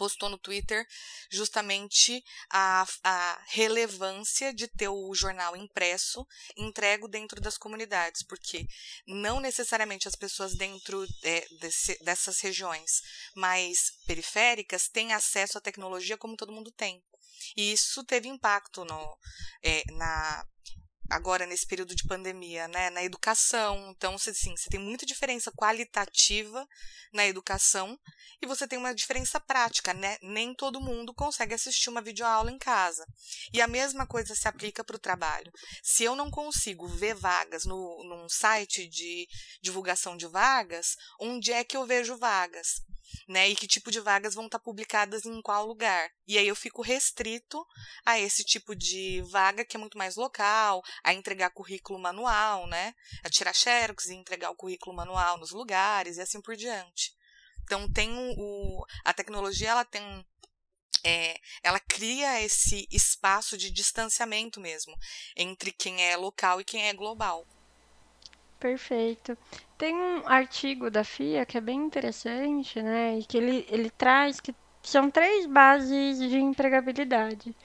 [SPEAKER 1] postou no Twitter justamente a, a, relevância de ter o jornal impresso entrego dentro das comunidades, porque não necessariamente as pessoas dentro é, desse, dessas regiões mais periféricas têm acesso à tecnologia como todo mundo tem. E isso teve impacto no, é, na agora nesse período de pandemia, né, na educação. Então, você, sim, você tem muita diferença qualitativa na educação e você tem uma diferença prática, né? Nem todo mundo consegue assistir uma videoaula em casa. E a mesma coisa se aplica para o trabalho. Se eu não consigo ver vagas no, num site de divulgação de vagas, onde é que eu vejo vagas? Né? E que tipo de vagas vão estar publicadas em qual lugar. E aí eu fico restrito a esse tipo de vaga que é muito mais local, a entregar currículo manual, né? A tirar xerox e entregar o currículo manual nos lugares e assim por diante. Então tem o, a tecnologia ela tem é, ela cria esse espaço de distanciamento mesmo entre quem é local e quem é global.
[SPEAKER 2] Perfeito. Tem um artigo da FIA que é bem interessante, né? E que ele, ele traz que são três bases de empregabilidade.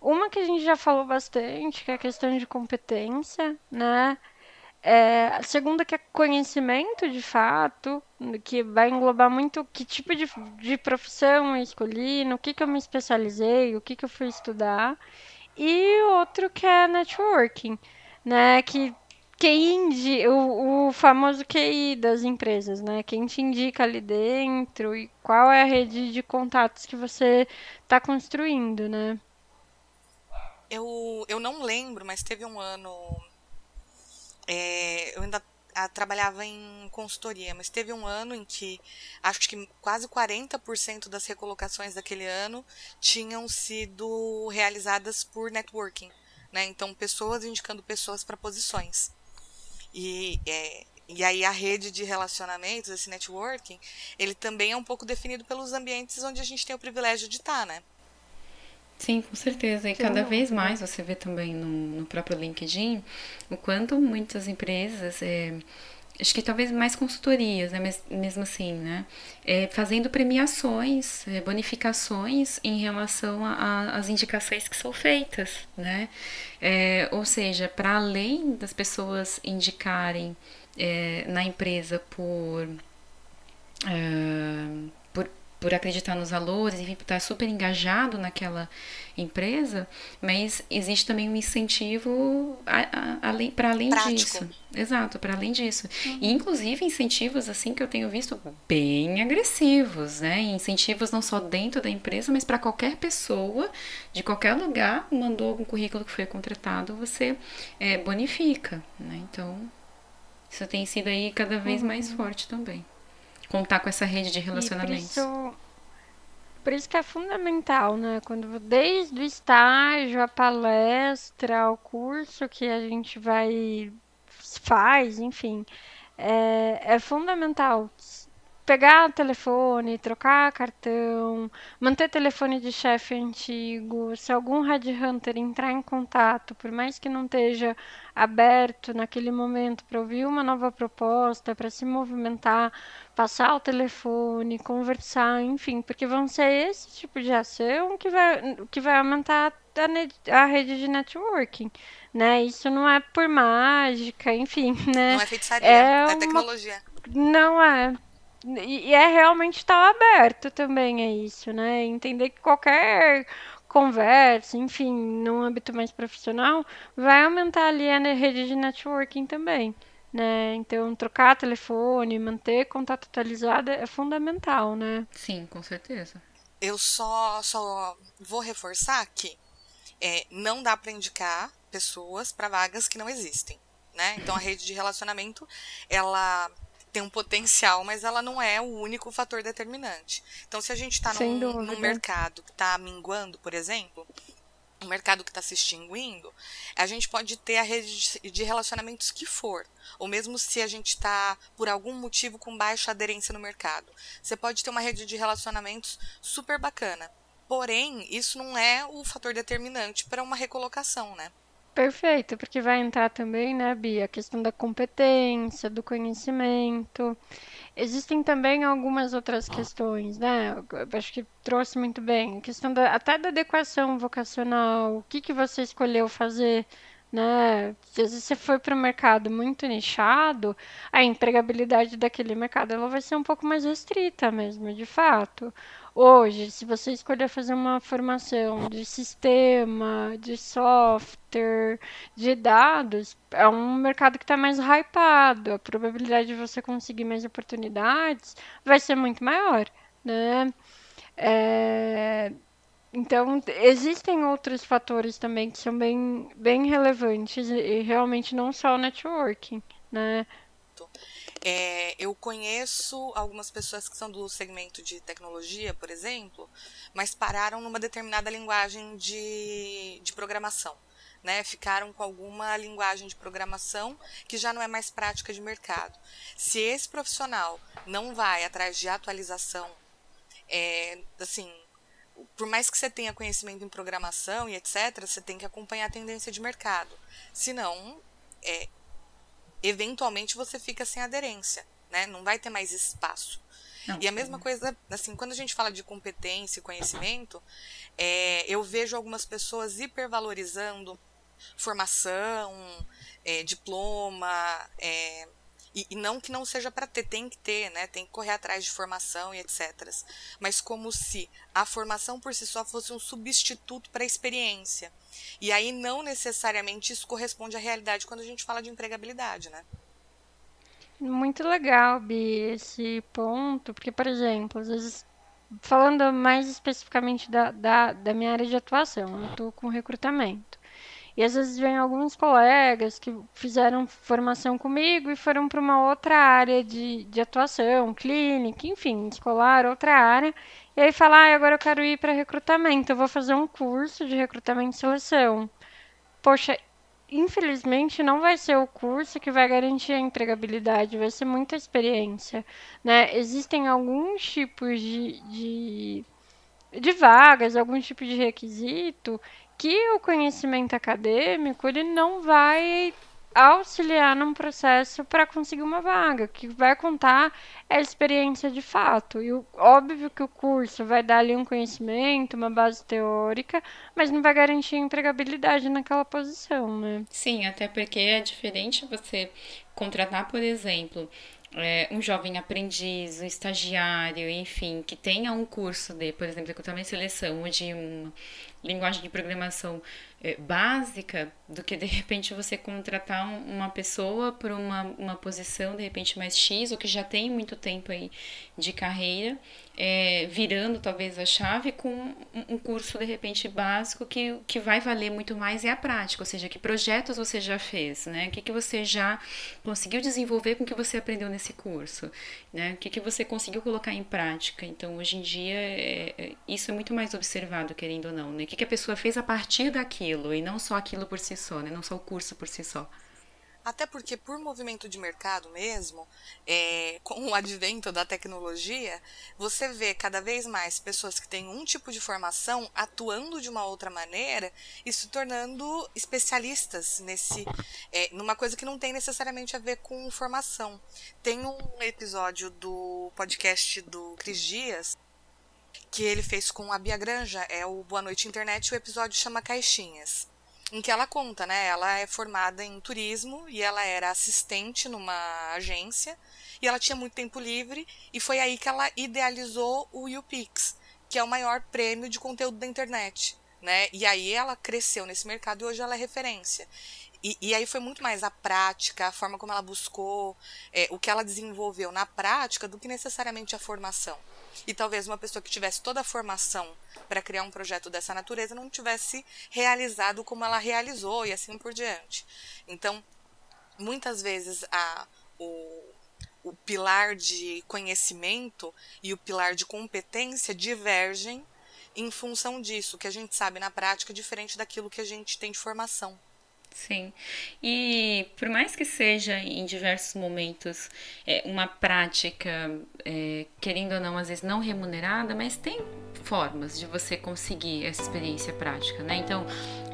[SPEAKER 2] Uma que a gente já falou bastante, que é a questão de competência, né? É, a segunda que é conhecimento de fato, que vai englobar muito que tipo de, de profissão eu escolhi, no que, que eu me especializei, o que, que eu fui estudar. E outro que é networking, né? Que quem o, o famoso QI das empresas, né? Quem te indica ali dentro e qual é a rede de contatos que você está construindo, né?
[SPEAKER 1] Eu, eu não lembro, mas teve um ano é, eu ainda a, trabalhava em consultoria, mas teve um ano em que acho que quase 40% das recolocações daquele ano tinham sido realizadas por networking. Né? Então, pessoas indicando pessoas para posições. E, é, e aí a rede de relacionamentos, esse networking, ele também é um pouco definido pelos ambientes onde a gente tem o privilégio de estar, né?
[SPEAKER 4] Sim, com certeza. E cada vez mais você vê também no, no próprio LinkedIn o quanto muitas empresas, é, acho que talvez mais consultorias, né, mesmo assim, né, é, fazendo premiações, é, bonificações em relação às indicações que são feitas, né, é, ou seja, para além das pessoas indicarem é, na empresa por uh, por acreditar nos valores, enfim, por estar super engajado naquela empresa, mas existe também um incentivo para além
[SPEAKER 1] Prático.
[SPEAKER 4] disso. Exato, para além disso. Uhum. E, inclusive, incentivos, assim, que eu tenho visto bem agressivos, né? Incentivos não só dentro da empresa, mas para qualquer pessoa, de qualquer lugar, mandou algum currículo que foi contratado, você é, bonifica, né? Então, isso tem sido aí cada vez uhum. mais forte também contar com essa rede de relacionamentos.
[SPEAKER 2] Por isso, por isso que é fundamental, né? Quando desde o estágio, a palestra, o curso que a gente vai faz, enfim, é, é fundamental pegar o telefone, trocar cartão, manter telefone de chefe antigo, se algum headhunter entrar em contato, por mais que não esteja aberto naquele momento para ouvir uma nova proposta, para se movimentar, passar o telefone, conversar, enfim, porque vão ser esse tipo de ação que vai, que vai aumentar a, a rede de networking, né? Isso não é por mágica, enfim, né?
[SPEAKER 1] Não é feitiçaria, é, é tecnologia.
[SPEAKER 2] Não é. E é realmente estar aberto também a isso, né? Entender que qualquer conversa, enfim, num âmbito mais profissional, vai aumentar ali a rede de networking também, né? Então, trocar telefone, manter contato atualizado é fundamental, né?
[SPEAKER 4] Sim, com certeza.
[SPEAKER 1] Eu só, só vou reforçar que é, não dá para indicar pessoas para vagas que não existem, né? Então, a rede de relacionamento, ela tem um potencial, mas ela não é o único fator determinante. Então, se a gente está num, num, mercado que está minguando, por exemplo, um mercado que está se extinguindo, a gente pode ter a rede de relacionamentos que for, ou mesmo se a gente está, por algum motivo, com baixa aderência no mercado. Você pode ter uma rede de relacionamentos super bacana. Porém, isso não é o fator determinante para uma recolocação, né?
[SPEAKER 2] Perfeito, porque vai entrar também, né, Bia, a questão da competência, do conhecimento. Existem também algumas outras questões, né? Eu acho que trouxe muito bem. A questão da, até da adequação vocacional, o que, que você escolheu fazer, né? Se você foi para um mercado muito nichado, a empregabilidade daquele mercado ela vai ser um pouco mais restrita mesmo, de fato. Hoje, se você escolher fazer uma formação de sistema, de software, de dados, é um mercado que está mais hypado. A probabilidade de você conseguir mais oportunidades vai ser muito maior, né? É... Então, existem outros fatores também que são bem, bem relevantes e realmente não só o networking, né?
[SPEAKER 1] É, eu conheço algumas pessoas que são do segmento de tecnologia, por exemplo, mas pararam numa determinada linguagem de, de programação. né, ficaram com alguma linguagem de programação que já não é mais prática de mercado. Se esse profissional não vai atrás de atualização, é, assim, por mais que você tenha conhecimento em programação e etc., você tem que acompanhar a tendência de mercado. Senão, é, eventualmente você fica sem aderência, né? Não vai ter mais espaço. Não, e a mesma coisa, assim, quando a gente fala de competência e conhecimento, é, eu vejo algumas pessoas hipervalorizando formação, é, diploma, é, e, e, não que não seja para ter, tem que ter, né? Tem que correr atrás de formação e etc. Mas como se a formação por si só fosse um substituto para a experiência. E aí não necessariamente isso corresponde à realidade quando a gente fala de empregabilidade, né?
[SPEAKER 2] Muito legal, Bi, esse ponto, porque, por exemplo, às vezes, falando mais especificamente da, da, da minha área de atuação, eu estou com recrutamento. E às vezes vem alguns colegas que fizeram formação comigo e foram para uma outra área de, de atuação, clínica, enfim, escolar, outra área. E aí falar, ah, agora eu quero ir para recrutamento, eu vou fazer um curso de recrutamento e seleção. Poxa, infelizmente não vai ser o curso que vai garantir a empregabilidade, vai ser muita experiência, né? Existem alguns tipos de, de, de vagas, algum tipo de requisito que o conhecimento acadêmico ele não vai auxiliar num processo para conseguir uma vaga, que vai contar a experiência de fato. E o, óbvio que o curso vai dar ali um conhecimento, uma base teórica, mas não vai garantir empregabilidade naquela posição, né?
[SPEAKER 4] Sim, até porque é diferente você contratar, por exemplo, é, um jovem aprendiz, um estagiário, enfim, que tenha um curso de, por exemplo, recrutamento e seleção, ou de uma linguagem de programação é, básica do que de repente você contratar uma pessoa para uma, uma posição de repente mais X ou que já tem muito tempo aí de carreira, é, virando talvez a chave com um curso de repente básico que, que vai valer muito mais é a prática, ou seja, que projetos você já fez, né? O que, que você já conseguiu desenvolver com o que você aprendeu nesse curso, né? O que, que você conseguiu colocar em prática. Então, hoje em dia, é, é, isso é muito mais observado, querendo ou não, né? Que, que a pessoa fez a partir daquilo e não só aquilo por si só, né? Não só o curso por si só.
[SPEAKER 1] Até porque, por movimento de mercado mesmo, é, com o advento da tecnologia, você vê cada vez mais pessoas que têm um tipo de formação atuando de uma outra maneira e se tornando especialistas nesse, é, numa coisa que não tem necessariamente a ver com formação. Tem um episódio do podcast do Cris Dias que ele fez com a Bia Granja, é o Boa Noite Internet, o episódio chama Caixinhas em que ela conta, né? Ela é formada em turismo e ela era assistente numa agência e ela tinha muito tempo livre e foi aí que ela idealizou o YouPix, que é o maior prêmio de conteúdo da internet, né? E aí ela cresceu nesse mercado e hoje ela é referência. E, e aí foi muito mais a prática, a forma como ela buscou, é, o que ela desenvolveu na prática do que necessariamente a formação. E talvez uma pessoa que tivesse toda a formação para criar um projeto dessa natureza não tivesse realizado como ela realizou e assim por diante. Então, muitas vezes a, o, o pilar de conhecimento e o pilar de competência divergem em função disso, que a gente sabe na prática diferente daquilo que a gente tem de formação.
[SPEAKER 4] Sim. E por mais que seja em diversos momentos é, uma prática, é, querendo ou não, às vezes não remunerada, mas tem formas de você conseguir essa experiência prática, né? Então,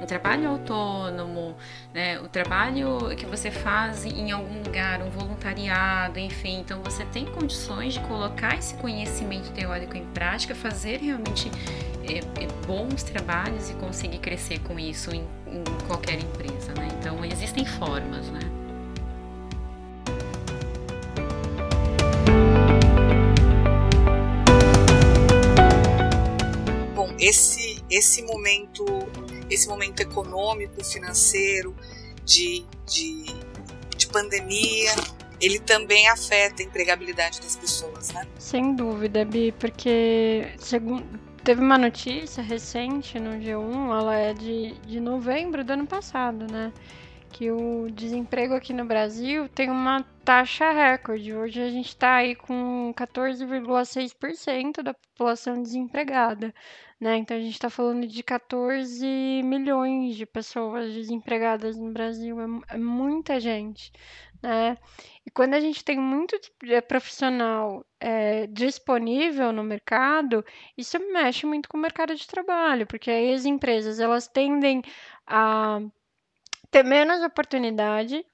[SPEAKER 4] o trabalho autônomo, né? o trabalho que você faz em algum lugar, um voluntariado, enfim. Então, você tem condições de colocar esse conhecimento teórico em prática, fazer realmente é, é, bons trabalhos e conseguir crescer com isso em, em qualquer empresa, né? Então existem formas, né?
[SPEAKER 1] Bom, esse esse momento esse momento econômico, financeiro, de, de, de pandemia, ele também afeta a empregabilidade das pessoas, né?
[SPEAKER 2] Sem dúvida, Bi, porque segundo Teve uma notícia recente no G1, ela é de, de novembro do ano passado, né? Que o desemprego aqui no Brasil tem uma taxa recorde. Hoje a gente está aí com 14,6% da população desempregada. Né? Então a gente está falando de 14 milhões de pessoas desempregadas no Brasil, é, é muita gente. Né? E quando a gente tem muito eh, profissional é, disponível no mercado, isso mexe muito com o mercado de trabalho, porque aí as empresas elas tendem a ter menos oportunidade,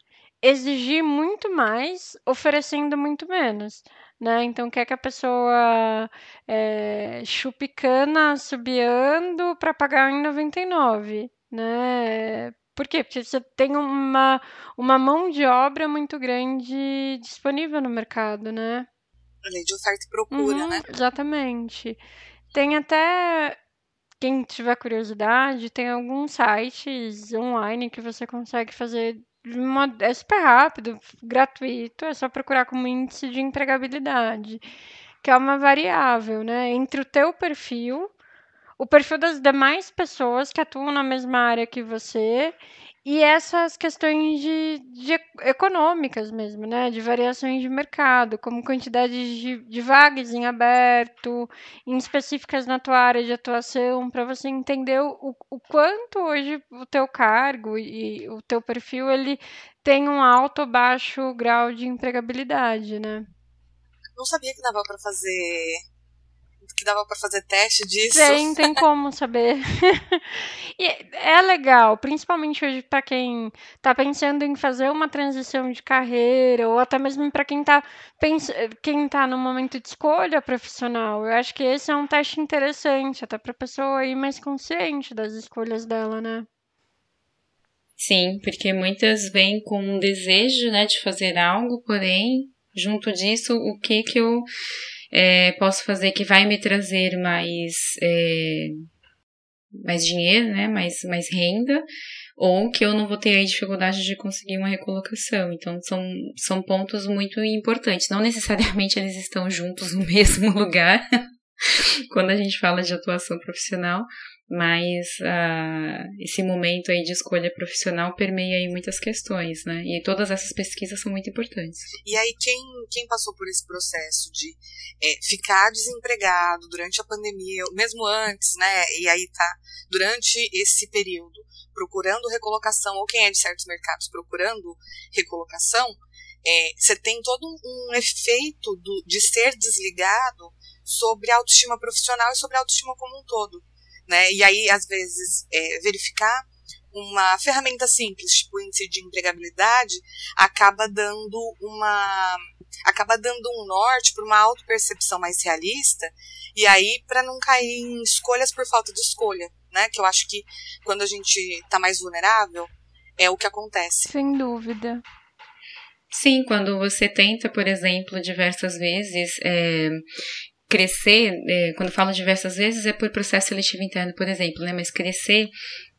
[SPEAKER 2] exigir muito mais, oferecendo muito menos. Né? Então, quer que a pessoa é, chupe cana subiando para pagar em 99, né? Por quê? Porque você tem uma, uma mão de obra muito grande disponível no mercado, né?
[SPEAKER 1] A lei de oferta e procura,
[SPEAKER 2] uhum,
[SPEAKER 1] né?
[SPEAKER 2] Exatamente. Tem até quem tiver curiosidade, tem alguns sites online que você consegue fazer uma, é super rápido, gratuito, é só procurar como índice de empregabilidade, que é uma variável, né, entre o teu perfil, o perfil das demais pessoas que atuam na mesma área que você e essas questões de, de econômicas mesmo, né? De variações de mercado, como quantidade de, de vagas em aberto, em específicas na tua área de atuação, para você entender o, o quanto hoje o teu cargo e o teu perfil ele tem um alto ou baixo grau de empregabilidade, né?
[SPEAKER 1] Não sabia que dava para fazer que dava para fazer teste disso.
[SPEAKER 2] Tem, tem como saber. *laughs* e é legal, principalmente hoje para quem está pensando em fazer uma transição de carreira ou até mesmo para quem está quem tá no momento de escolha profissional. Eu acho que esse é um teste interessante, até para a pessoa ir mais consciente das escolhas dela, né?
[SPEAKER 4] Sim, porque muitas vêm com um desejo, né, de fazer algo, porém, junto disso, o que que eu é, posso fazer que vai me trazer mais, é, mais dinheiro, né, mais, mais renda, ou que eu não vou ter aí dificuldade de conseguir uma recolocação. Então, são, são pontos muito importantes. Não necessariamente eles estão juntos no *laughs* mesmo lugar, quando a gente fala de atuação profissional, mas uh, esse momento aí de escolha profissional permeia aí muitas questões, né? E todas essas pesquisas são muito importantes.
[SPEAKER 1] E aí quem, quem passou por esse processo de é, ficar desempregado durante a pandemia, mesmo antes, né? E aí tá durante esse período procurando recolocação ou quem é de certos mercados procurando recolocação, é, você tem todo um, efeito do, de ser desligado sobre a autoestima profissional e sobre a autoestima como um todo né? E aí, às vezes, é, verificar uma ferramenta simples, tipo o índice de empregabilidade, acaba dando uma acaba dando um norte para uma autopercepção mais realista e aí para não cair em escolhas por falta de escolha, né? Que eu acho que quando a gente está mais vulnerável é o que acontece.
[SPEAKER 2] Sem dúvida.
[SPEAKER 4] Sim, quando você tenta, por exemplo, diversas vezes é, crescer, é, quando falo diversas vezes, é por processo seletivo interno, por exemplo, né? Mas crescer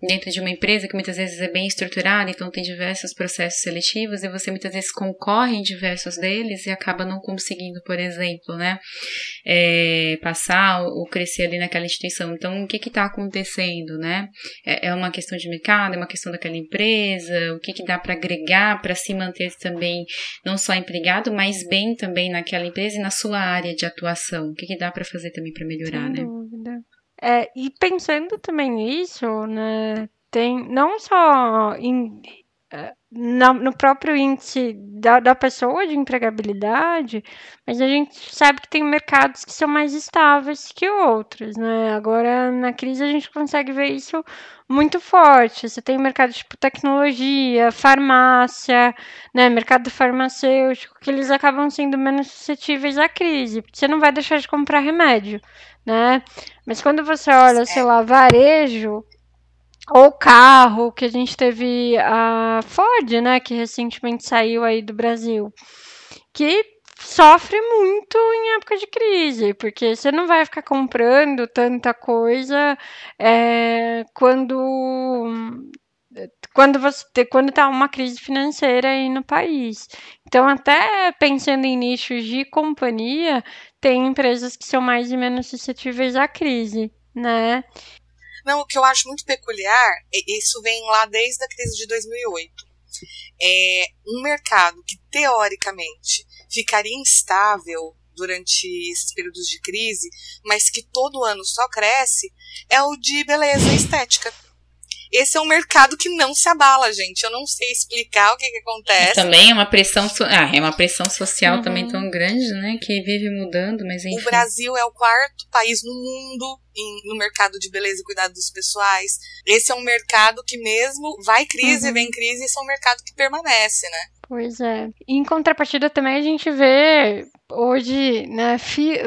[SPEAKER 4] dentro de uma empresa que muitas vezes é bem estruturada, então tem diversos processos seletivos e você muitas vezes concorre em diversos deles e acaba não conseguindo, por exemplo, né, é, passar ou crescer ali naquela instituição. Então, o que está acontecendo, né? É, é, uma questão de mercado, é uma questão daquela empresa, o que, que dá para agregar para se manter também não só empregado, mas bem também naquela empresa e na sua área de atuação. O que, que dá para fazer também para melhorar,
[SPEAKER 2] Sem
[SPEAKER 4] né?
[SPEAKER 2] Dúvida. É, e pensando também nisso, né, tem não só é, na, no próprio índice da, da pessoa de empregabilidade, mas a gente sabe que tem mercados que são mais estáveis que outros, né? Agora, na crise, a gente consegue ver isso muito forte. Você tem mercado tipo tecnologia, farmácia, né? Mercado farmacêutico, que eles acabam sendo menos suscetíveis à crise, porque você não vai deixar de comprar remédio, né? Mas quando você olha, sei lá, varejo ou carro, que a gente teve a Ford, né, que recentemente saiu aí do Brasil, que sofre muito em época de crise, porque você não vai ficar comprando tanta coisa é, quando quando você quando está uma crise financeira aí no país. Então, até pensando em nichos de companhia, tem empresas que são mais e menos suscetíveis à crise, né?
[SPEAKER 1] Não, o que eu acho muito peculiar, isso vem lá desde a crise de 2008. É um mercado que, teoricamente, ficaria instável durante esses períodos de crise, mas que todo ano só cresce, é o de beleza estética. Esse é um mercado que não se abala, gente. Eu não sei explicar o que, que acontece.
[SPEAKER 4] Também é uma pressão, so... ah, é uma pressão social uhum. também tão grande, né? Que vive mudando, mas enfim.
[SPEAKER 1] O Brasil é o quarto país no mundo em, no mercado de beleza e cuidado dos pessoais. Esse é um mercado que mesmo vai crise, uhum. vem crise, esse é um mercado que permanece, né?
[SPEAKER 2] Pois é. Em contrapartida também a gente vê hoje, né, fi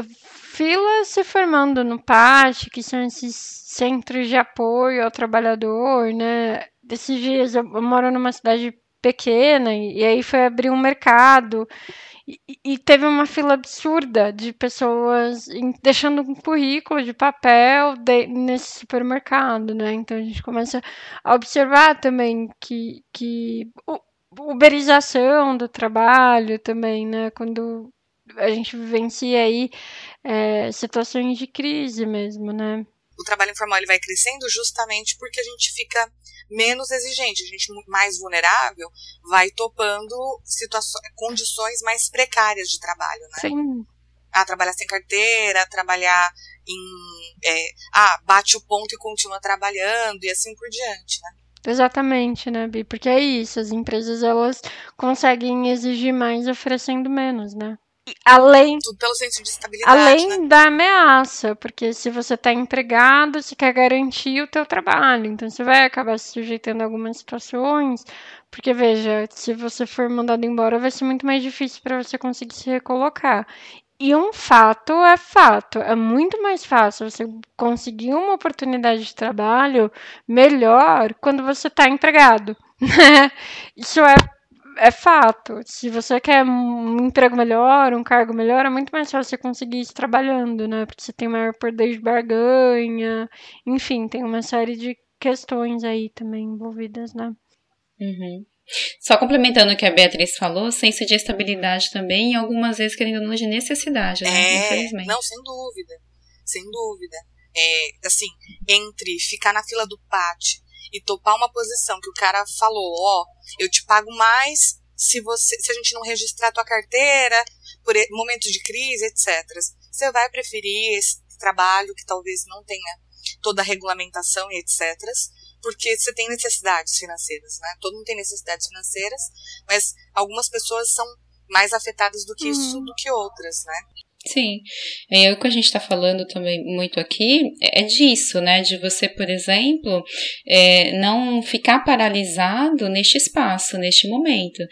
[SPEAKER 2] filas se formando no pátio, que são esses centros de apoio ao trabalhador, né? Desses dias eu moro numa cidade pequena e aí foi abrir um mercado e, e teve uma fila absurda de pessoas deixando um currículo de papel de, nesse supermercado, né? Então a gente começa a observar também que, que uberização do trabalho também, né? Quando a gente vivencia aí é, situações de crise mesmo, né?
[SPEAKER 1] O trabalho informal ele vai crescendo justamente porque a gente fica menos exigente, a gente mais vulnerável vai topando situações, condições mais precárias de trabalho, né?
[SPEAKER 2] Sim.
[SPEAKER 1] Ah, trabalhar sem carteira, trabalhar em. É, ah, bate o ponto e continua trabalhando e assim por diante, né?
[SPEAKER 2] Exatamente, né, Bi? Porque é isso, as empresas elas conseguem exigir mais oferecendo menos, né? Além
[SPEAKER 1] tudo pelo senso de estabilidade,
[SPEAKER 2] além
[SPEAKER 1] né?
[SPEAKER 2] da ameaça, porque se você está empregado, você quer garantir o teu trabalho, então você vai acabar se sujeitando a algumas situações, porque veja, se você for mandado embora, vai ser muito mais difícil para você conseguir se recolocar. E um fato é fato, é muito mais fácil você conseguir uma oportunidade de trabalho melhor quando você está empregado. *laughs* Né? Isso é, é fato. Se você quer um emprego melhor, um cargo melhor, é muito mais fácil você conseguir isso trabalhando, né? Porque você tem maior poder de barganha, enfim, tem uma série de questões aí também envolvidas, né?
[SPEAKER 4] Uhum. Só complementando o que a Beatriz falou, senso de estabilidade também, e algumas vezes querendo não de necessidade, né?
[SPEAKER 1] É, Infelizmente. Não, sem dúvida. Sem dúvida. É, assim, entre ficar na fila do pátio e topar uma posição que o cara falou, ó, oh, eu te pago mais se você se a gente não registrar a tua carteira por momentos de crise, etc. Você vai preferir esse trabalho que talvez não tenha toda a regulamentação e etc porque você tem necessidades financeiras, né? Todo mundo tem necessidades financeiras, mas algumas pessoas são mais afetadas do que uhum. isso do que outras, né?
[SPEAKER 4] Sim, é o que a gente está falando também muito aqui é disso, né? De você, por exemplo, é, não ficar paralisado neste espaço, neste momento.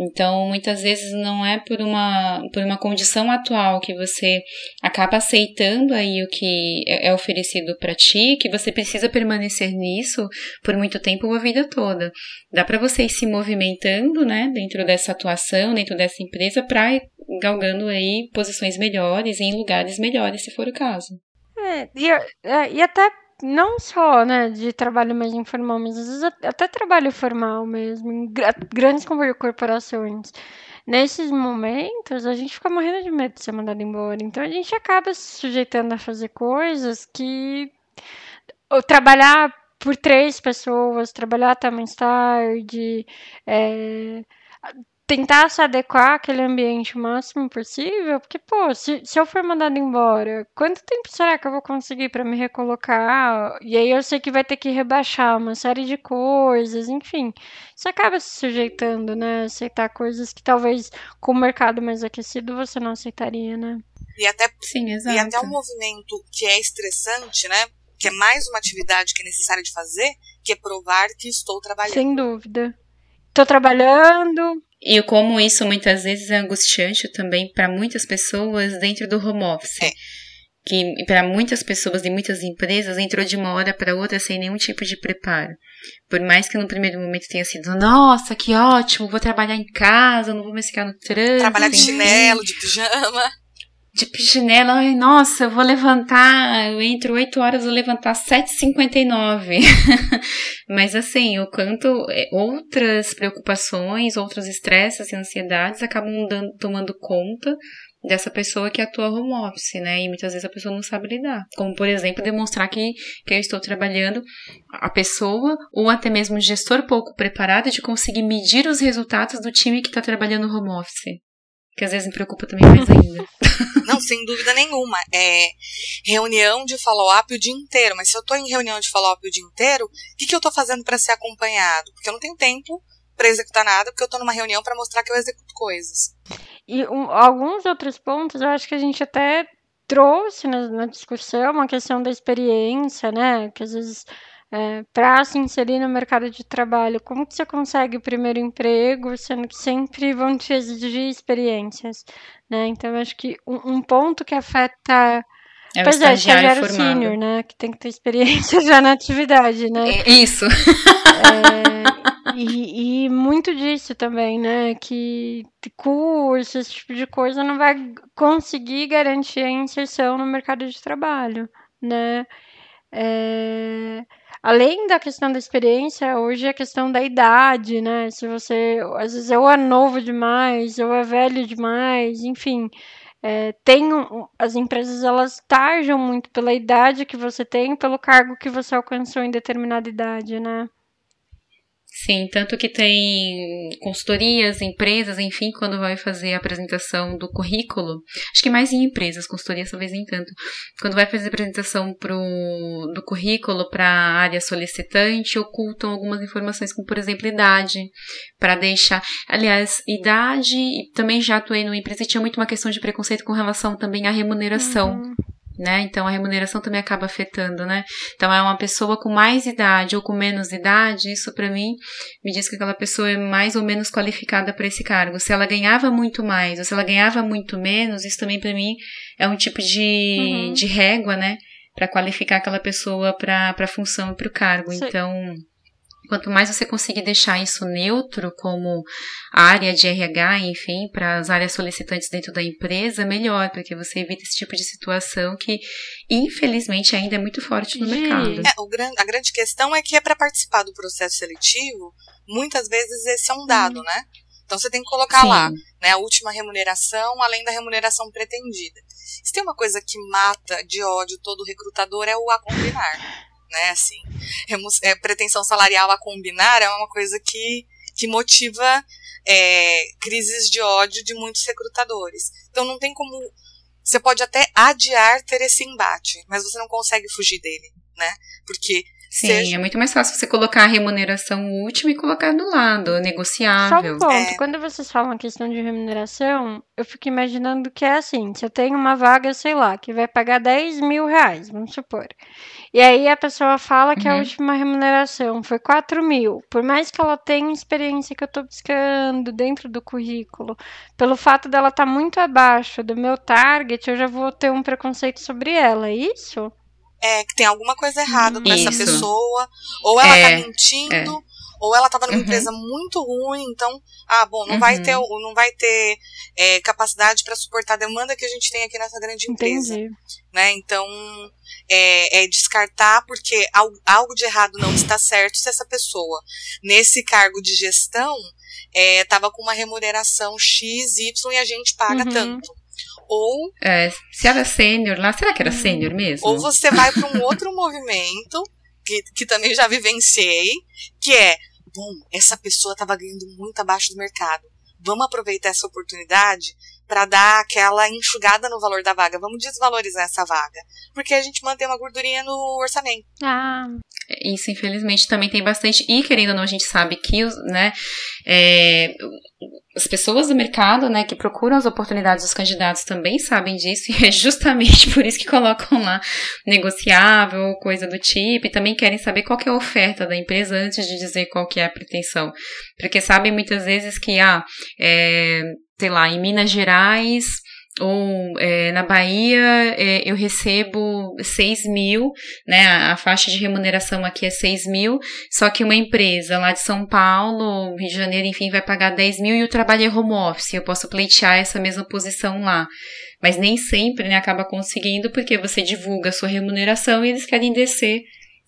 [SPEAKER 4] Então, muitas vezes não é por uma, por uma condição atual que você acaba aceitando aí o que é, é oferecido para ti, que você precisa permanecer nisso por muito tempo a vida toda. Dá para você ir se movimentando, né, dentro dessa atuação, dentro dessa empresa, para galgando aí posições melhores em lugares melhores, se for o caso.
[SPEAKER 2] É, e, é, e até não só, né, de trabalho mais informal, mas às vezes até trabalho formal mesmo, em grandes corporações. Nesses momentos, a gente fica morrendo de medo de ser mandado embora. Então, a gente acaba se sujeitando a fazer coisas que. Ou trabalhar por três pessoas, trabalhar até mais tarde, é tentar se adequar àquele ambiente o máximo possível, porque, pô, se, se eu for mandado embora, quanto tempo será que eu vou conseguir para me recolocar? E aí eu sei que vai ter que rebaixar uma série de coisas, enfim. Você acaba se sujeitando, né? Aceitar coisas que talvez com o mercado mais aquecido você não aceitaria, né?
[SPEAKER 1] E até, Sim, exato. E até um movimento que é estressante, né? Que é mais uma atividade que é necessária de fazer, que é provar que estou trabalhando.
[SPEAKER 2] Sem dúvida. Estou trabalhando,
[SPEAKER 4] e como isso muitas vezes é angustiante também para muitas pessoas dentro do home office. É. Que para muitas pessoas e muitas empresas entrou de uma hora para outra sem nenhum tipo de preparo. Por mais que no primeiro momento tenha sido, nossa, que ótimo, vou trabalhar em casa, não vou mais ficar no trânsito.
[SPEAKER 1] Trabalhar de chinelo, de pijama
[SPEAKER 4] de chinelo, ai, nossa, eu vou levantar, eu entro 8 horas, vou levantar 7h59. *laughs* Mas assim, o quanto é, outras preocupações, outros estresses e ansiedades acabam dando, tomando conta dessa pessoa que atua home office, né? E muitas vezes a pessoa não sabe lidar. Como, por exemplo, demonstrar que, que eu estou trabalhando a pessoa ou até mesmo o gestor pouco preparado de conseguir medir os resultados do time que está trabalhando home office. Que às vezes me preocupa também mais *laughs* ainda.
[SPEAKER 1] Não, sem dúvida nenhuma. É reunião de follow-up o dia inteiro. Mas se eu estou em reunião de follow-up o dia inteiro, o que, que eu estou fazendo para ser acompanhado? Porque eu não tenho tempo para executar nada, porque eu estou numa reunião para mostrar que eu executo coisas.
[SPEAKER 2] E um, alguns outros pontos eu acho que a gente até trouxe na, na discussão, uma questão da experiência, né? Que às vezes é, para se inserir no mercado de trabalho, como que você consegue o primeiro emprego, sendo que sempre vão te exigir experiências, né? Então, acho que um, um ponto que afeta
[SPEAKER 4] é
[SPEAKER 2] pois
[SPEAKER 4] é, estagiário
[SPEAKER 2] é, sênior, né? Que tem que ter experiência *laughs* já na atividade, né?
[SPEAKER 4] É, isso.
[SPEAKER 2] É, e, e, muito disso também, né? Que curso, esse tipo de coisa não vai conseguir garantir a inserção no mercado de trabalho, né? É, além da questão da experiência, hoje é a questão da idade, né? Se você, às vezes, ou é novo demais, ou é velho demais, enfim é, tem um, as empresas elas tarjam muito pela idade que você tem, pelo cargo que você alcançou em determinada idade, né?
[SPEAKER 4] Sim, tanto que tem consultorias, empresas, enfim, quando vai fazer a apresentação do currículo, acho que mais em empresas, consultorias talvez nem tanto, quando vai fazer a apresentação pro, do currículo para a área solicitante, ocultam algumas informações, como por exemplo idade, para deixar, aliás, idade, também já atuei numa empresa e tinha muito uma questão de preconceito com relação também à remuneração. Uhum né? Então a remuneração também acaba afetando, né? Então é uma pessoa com mais idade ou com menos idade, isso para mim me diz que aquela pessoa é mais ou menos qualificada para esse cargo. Se ela ganhava muito mais ou se ela ganhava muito menos, isso também para mim é um tipo de, uhum. de régua, né? Para qualificar aquela pessoa para a função e para o cargo. Sim. Então Quanto mais você conseguir deixar isso neutro como área de RH, enfim, para as áreas solicitantes dentro da empresa, melhor, porque você evita esse tipo de situação que, infelizmente, ainda é muito forte no mercado.
[SPEAKER 1] É, o, a grande questão é que é para participar do processo seletivo, muitas vezes esse é um dado, hum. né? Então você tem que colocar Sim. lá, né, a última remuneração, além da remuneração pretendida. Se tem uma coisa que mata de ódio todo recrutador é o a combinar né? Assim, é, pretensão salarial a combinar é uma coisa que, que motiva é, crises de ódio de muitos recrutadores. Então não tem como. Você pode até adiar ter esse embate, mas você não consegue fugir dele, né? Porque
[SPEAKER 4] Sim, seja... é muito mais fácil você colocar a remuneração última e colocar do lado, negociável.
[SPEAKER 2] Só um ponto, é. quando vocês falam a questão de remuneração, eu fico imaginando que é assim, se eu tenho uma vaga, sei lá, que vai pagar 10 mil reais, vamos supor. E aí a pessoa fala que uhum. a última remuneração foi 4 mil. Por mais que ela tenha experiência que eu estou buscando dentro do currículo, pelo fato dela estar tá muito abaixo do meu target, eu já vou ter um preconceito sobre ela, é isso?
[SPEAKER 1] é, que tem alguma coisa errada com essa pessoa, ou ela tá é, tá mentindo, é. Ou ela tava numa uhum. empresa muito ruim, então, ah, bom, não uhum. vai ter, não vai ter é, capacidade para suportar a demanda que a gente tem aqui nessa grande empresa. Entendi. Né? Então, é, é, descartar porque algo, algo de errado não está certo se essa pessoa, nesse cargo de gestão, estava é, com uma remuneração X, Y e a gente paga uhum. tanto. Ou.
[SPEAKER 4] É, se era sênior lá, será que era sênior mesmo?
[SPEAKER 1] Ou você vai para um outro *laughs* movimento, que, que também já vivenciei, que é: bom, essa pessoa estava ganhando muito abaixo do mercado. Vamos aproveitar essa oportunidade para dar aquela enxugada no valor da vaga. Vamos desvalorizar essa vaga. Porque a gente mantém uma gordurinha no orçamento.
[SPEAKER 2] Ah.
[SPEAKER 4] Isso, infelizmente, também tem bastante. E, querendo ou não, a gente sabe que né, é, as pessoas do mercado né, que procuram as oportunidades dos candidatos também sabem disso. *laughs* E é justamente por isso que colocam lá negociável coisa do tipo. E também querem saber qual que é a oferta da empresa antes de dizer qual que é a pretensão. Porque sabem muitas vezes que, ah, é, sei lá, em Minas Gerais ou é, na Bahia é, eu recebo 6 mil, né? A, a, faixa de remuneração aqui é 6 mil, só que uma empresa lá de São Paulo, Rio de Janeiro, enfim, vai pagar 10 mil e o trabalho é home office. Eu posso pleitear essa mesma posição lá. Mas nem sempre né, acaba conseguindo, porque você divulga a sua remuneração e eles querem descer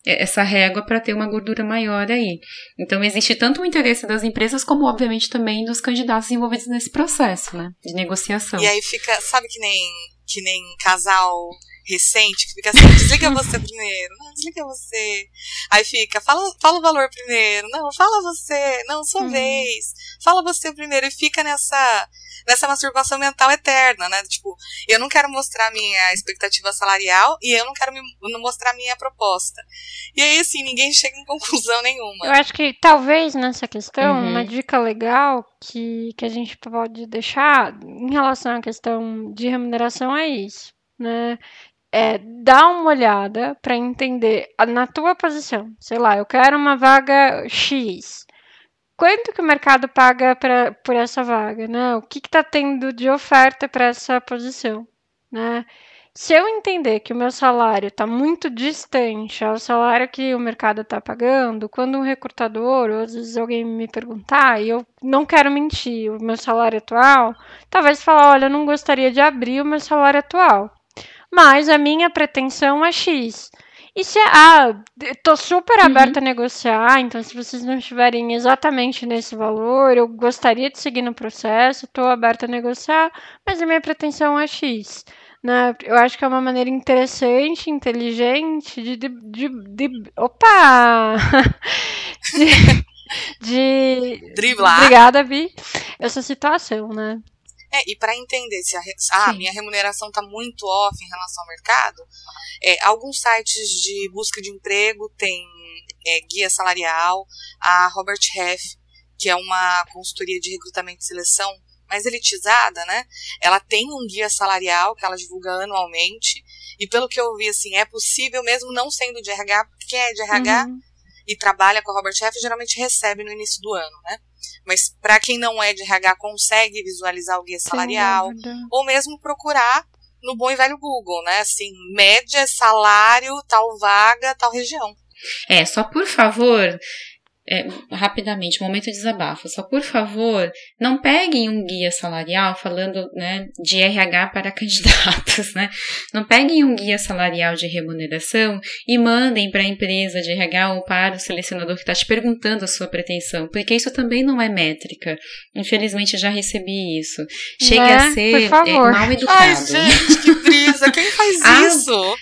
[SPEAKER 4] essa régua para ter uma gordura maior aí. Então existe tanto o interesse das empresas como obviamente também dos candidatos envolvidos nesse processo, né, de negociação.
[SPEAKER 1] E aí fica, sabe que nem que nem casal recente que fica assim, desliga você primeiro, não, desliga você. Aí fica, fala, fala o valor primeiro, não, fala você, não, sua uhum. vez, fala você primeiro, e fica nessa nessa masturbação mental eterna, né? Tipo, eu não quero mostrar minha expectativa salarial e eu não quero me, não mostrar minha proposta. E aí, assim, ninguém chega em conclusão *laughs* nenhuma.
[SPEAKER 2] Eu acho que talvez nessa questão, uhum. uma dica legal que, que a gente pode deixar em relação à questão de remuneração é isso, né? é dar uma olhada para entender na tua posição. Sei lá, eu quero uma vaga X. Quanto que o mercado paga pra, por essa vaga, né? O que está tendo de oferta para essa posição, né? Se eu entender que o meu salário está muito distante ao salário que o mercado está pagando, quando um recrutador, ou às vezes alguém me perguntar, e eu não quero mentir, o meu salário atual, talvez falar, olha, eu não gostaria de abrir o meu salário atual mas a minha pretensão é X. E se ah, tô super uhum. aberta uhum. a negociar, então se vocês não estiverem exatamente nesse valor, eu gostaria de seguir no processo, tô aberta a negociar, mas a minha pretensão é X. Né? Eu acho que é uma maneira interessante, inteligente de. de, de, de opa! *laughs* de, de.
[SPEAKER 1] Driblar.
[SPEAKER 2] Obrigada, Bi. Essa situação, né?
[SPEAKER 1] É, e para entender se a, ah, minha remuneração está muito off em relação ao mercado, é, alguns sites de busca de emprego têm é, guia salarial, a Robert Half, que é uma consultoria de recrutamento e seleção mais elitizada, né? Ela tem um guia salarial que ela divulga anualmente, e pelo que eu vi, assim, é possível, mesmo não sendo de RH, porque é de RH uhum. e trabalha com a Robert Half, geralmente recebe no início do ano, né? Mas para quem não é de RH consegue visualizar o guia salarial ou mesmo procurar no bom e velho Google, né? Assim, média, salário, tal vaga, tal região.
[SPEAKER 4] É, só por favor, é, rapidamente, momento de desabafo. Só por favor, não peguem um guia salarial falando né, de RH para *laughs* candidatos, né? Não peguem um guia salarial de remuneração e mandem para a empresa de RH ou para o selecionador que está te perguntando a sua pretensão, porque isso também não é métrica. Infelizmente, já recebi isso. Chega né? a ser é, mal educado.
[SPEAKER 1] Ai, gente, que brisa! Quem faz *laughs* ah, isso?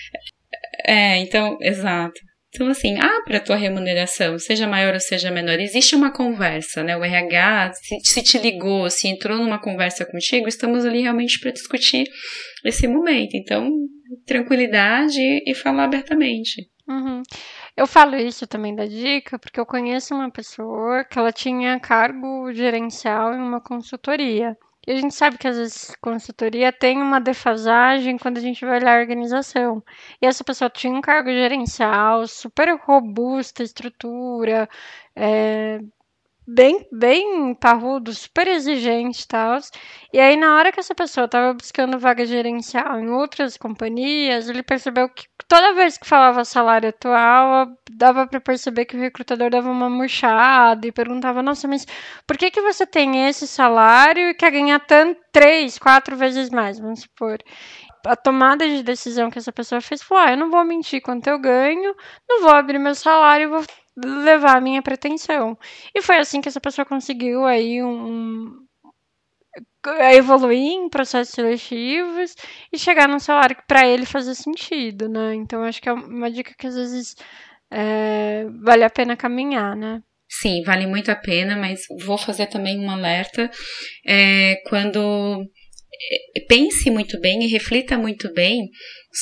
[SPEAKER 4] É, então, exato. Então, assim, para a tua remuneração, seja maior ou seja menor, existe uma conversa, né? O RH, se, se te ligou, se entrou numa conversa contigo, estamos ali realmente para discutir esse momento. Então, tranquilidade e falar abertamente.
[SPEAKER 2] Uhum. Eu falo isso também da dica, porque eu conheço uma pessoa que ela tinha cargo gerencial em uma consultoria. E a gente sabe que às vezes consultoria tem uma defasagem quando a gente vai olhar a organização. E essa pessoa tinha um cargo gerencial super robusta, estrutura, é, bem, bem parrudo, super exigente e tal. E aí, na hora que essa pessoa estava buscando vaga gerencial em outras companhias, ele percebeu que toda vez que falava salário atual, dava para perceber que o recrutador dava uma murchada e perguntava: Nossa, mas por que, que você tem esse salário e quer ganhar tanto, três, quatro vezes mais? Vamos supor a tomada de decisão que essa pessoa fez foi: ah, eu não vou mentir quanto eu ganho, não vou abrir meu salário, vou levar a minha pretensão. E foi assim que essa pessoa conseguiu aí um, evoluir em processos seletivos e chegar num salário que para ele fazia sentido, né? Então acho que é uma dica que às vezes é, vale a pena caminhar, né?
[SPEAKER 4] Sim, vale muito a pena, mas vou fazer também um alerta é, quando é, pense muito bem e reflita muito bem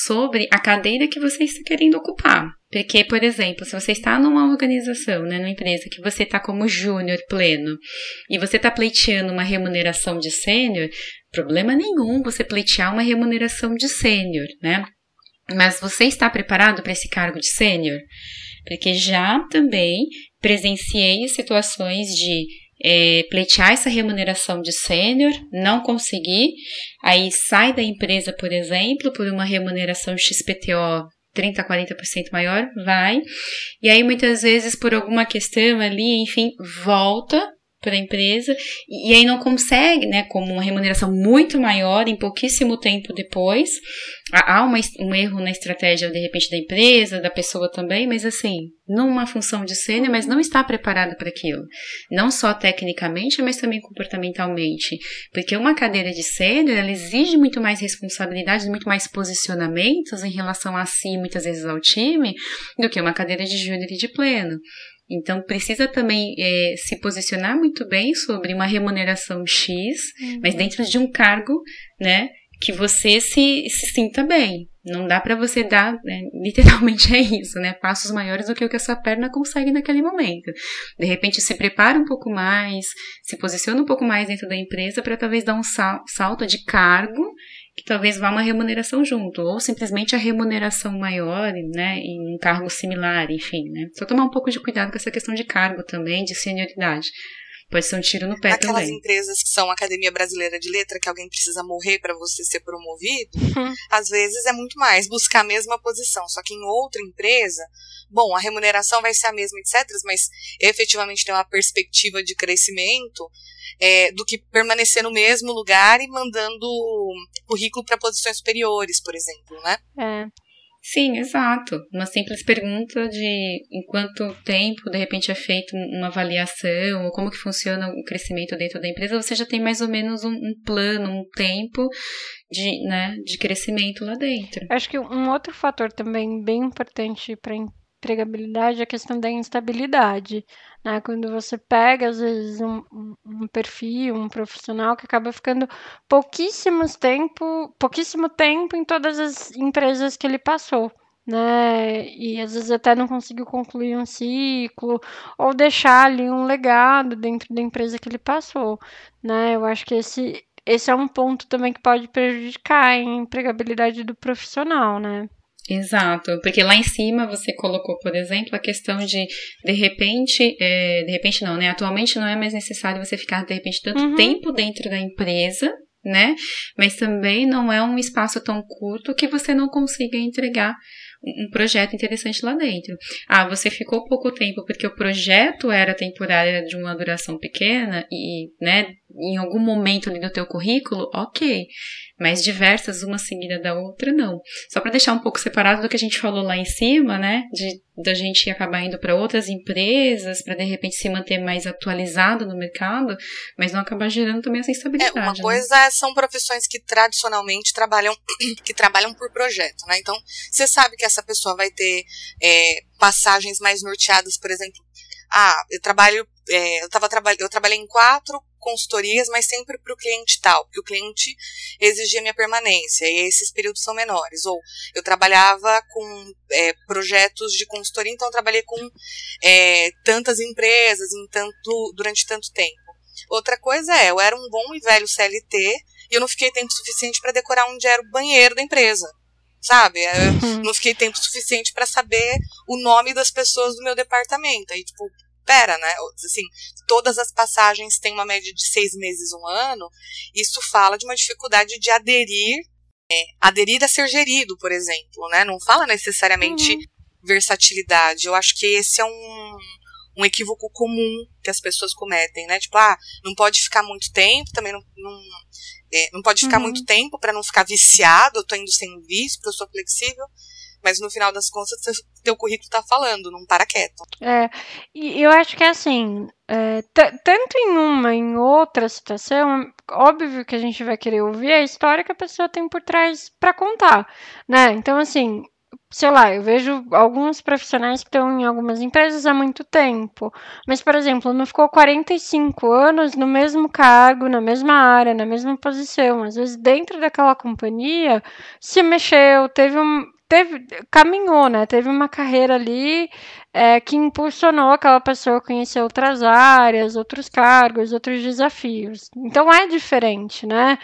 [SPEAKER 4] sobre a cadeira que você está querendo ocupar. Porque, por exemplo, se você está numa organização, né, numa empresa que você está como júnior pleno e você está pleiteando uma remuneração de sênior, problema nenhum você pleitear uma remuneração de sênior, né? Mas você está preparado para esse cargo de sênior? Porque já também presenciei situações de é, pleitear essa remuneração de sênior, não conseguir, aí sai da empresa, por exemplo, por uma remuneração XPTO 30, 40% maior, vai. E aí muitas vezes por alguma questão ali, enfim, volta para a empresa e aí não consegue, né, como uma remuneração muito maior em pouquíssimo tempo depois. Há uma, um erro na estratégia, de repente, da empresa, da pessoa também, mas assim, numa função de sênior, mas não está preparado para aquilo. Não só tecnicamente, mas também comportamentalmente. Porque uma cadeira de sênior, ela exige muito mais responsabilidades, muito mais posicionamentos em relação a si, muitas vezes ao time, do que uma cadeira de júnior e de pleno. Então, precisa também é, se posicionar muito bem sobre uma remuneração X, uhum. mas dentro de um cargo, né, que você se, se sinta bem. Não dá para você dar, né, *laughs* literalmente é isso, né, passos maiores do que o que a sua perna consegue naquele momento. De repente, se prepara um pouco mais, se posiciona um pouco mais dentro da empresa para talvez dar um sal, salto de cargo que talvez vá uma remuneração junto, ou simplesmente a remuneração maior, né, em um cargo similar, enfim, né. Só tomar um pouco de cuidado com essa questão de cargo também, de senioridade. Pode ser um tiro no pé
[SPEAKER 1] Aquelas
[SPEAKER 4] também.
[SPEAKER 1] empresas que são Academia Brasileira de Letra, que alguém precisa morrer para você ser promovido, uhum. às vezes é muito mais buscar a mesma posição. Só que em outra empresa, bom, a remuneração vai ser a mesma, etc., mas efetivamente tem uma perspectiva de crescimento é, do que permanecer no mesmo lugar e mandando currículo para posições superiores, por exemplo, né?
[SPEAKER 2] É.
[SPEAKER 4] Sim, exato. Uma simples pergunta de em quanto tempo, de repente, é feita uma avaliação, ou como que funciona o crescimento dentro da empresa, você já tem mais ou menos um, um plano, um tempo de, né, de crescimento lá dentro.
[SPEAKER 2] Acho que um outro fator também bem importante para empregabilidade é a questão da instabilidade. Né? Quando você pega, às vezes, um, um perfil, um profissional que acaba ficando pouquíssimos tempo, pouquíssimo tempo em todas as empresas que ele passou. Né? E às vezes até não conseguiu concluir um ciclo ou deixar ali um legado dentro da empresa que ele passou, né? Eu acho que esse esse é um ponto também que pode prejudicar a empregabilidade do profissional, né?
[SPEAKER 4] Exato, porque lá em cima você colocou, por exemplo, a questão de de repente, é, de repente não, né? Atualmente não é mais necessário você ficar de repente tanto uhum. tempo dentro da empresa, né? Mas também não é um espaço tão curto que você não consiga entregar um projeto interessante lá dentro. Ah, você ficou pouco tempo porque o projeto era temporário, de uma duração pequena e, né, em algum momento ali do teu currículo, ok. Mas diversas, uma seguida da outra, não. Só para deixar um pouco separado do que a gente falou lá em cima, né, de da gente acabar indo para outras empresas, para de repente se manter mais atualizado no mercado, mas não acabar gerando também essa instabilidade.
[SPEAKER 1] É, uma
[SPEAKER 4] né?
[SPEAKER 1] coisa são profissões que tradicionalmente trabalham *clears throat* que trabalham por projeto, né? Então, você sabe que essa pessoa vai ter é, passagens mais norteadas, por exemplo, ah, eu trabalho, é, eu, tava, eu trabalhei em quatro consultorias, mas sempre para o cliente tal, porque o cliente exigia minha permanência, e esses períodos são menores. Ou eu trabalhava com é, projetos de consultoria, então eu trabalhei com é, tantas empresas em tanto, durante tanto tempo. Outra coisa é, eu era um bom e velho CLT e eu não fiquei tempo suficiente para decorar onde era o banheiro da empresa sabe? Eu *laughs* não fiquei tempo suficiente para saber o nome das pessoas do meu departamento. Aí, tipo, pera, né? Assim, todas as passagens têm uma média de seis meses, um ano. Isso fala de uma dificuldade de aderir, é, aderir a ser gerido, por exemplo, né? Não fala necessariamente uhum. versatilidade. Eu acho que esse é um um equívoco comum que as pessoas cometem, né? Tipo, ah, não pode ficar muito tempo, também não, não, é, não pode ficar uhum. muito tempo para não ficar viciado, eu tô indo sem vício, porque eu sou flexível. Mas no final das contas, teu currículo tá falando, não para quieto.
[SPEAKER 2] É, e eu acho que é assim, é, tanto em uma, em outra situação, óbvio que a gente vai querer ouvir a história que a pessoa tem por trás para contar, né? Então, assim, sei lá, eu vejo alguns profissionais que estão em algumas empresas há muito tempo, mas, por exemplo, não ficou 45 anos no mesmo cargo, na mesma área, na mesma posição. Às vezes, dentro daquela companhia, se mexeu, teve um. Teve, caminhou, né? Teve uma carreira ali é, que impulsionou aquela pessoa a conhecer outras áreas, outros cargos, outros desafios. Então é diferente, né?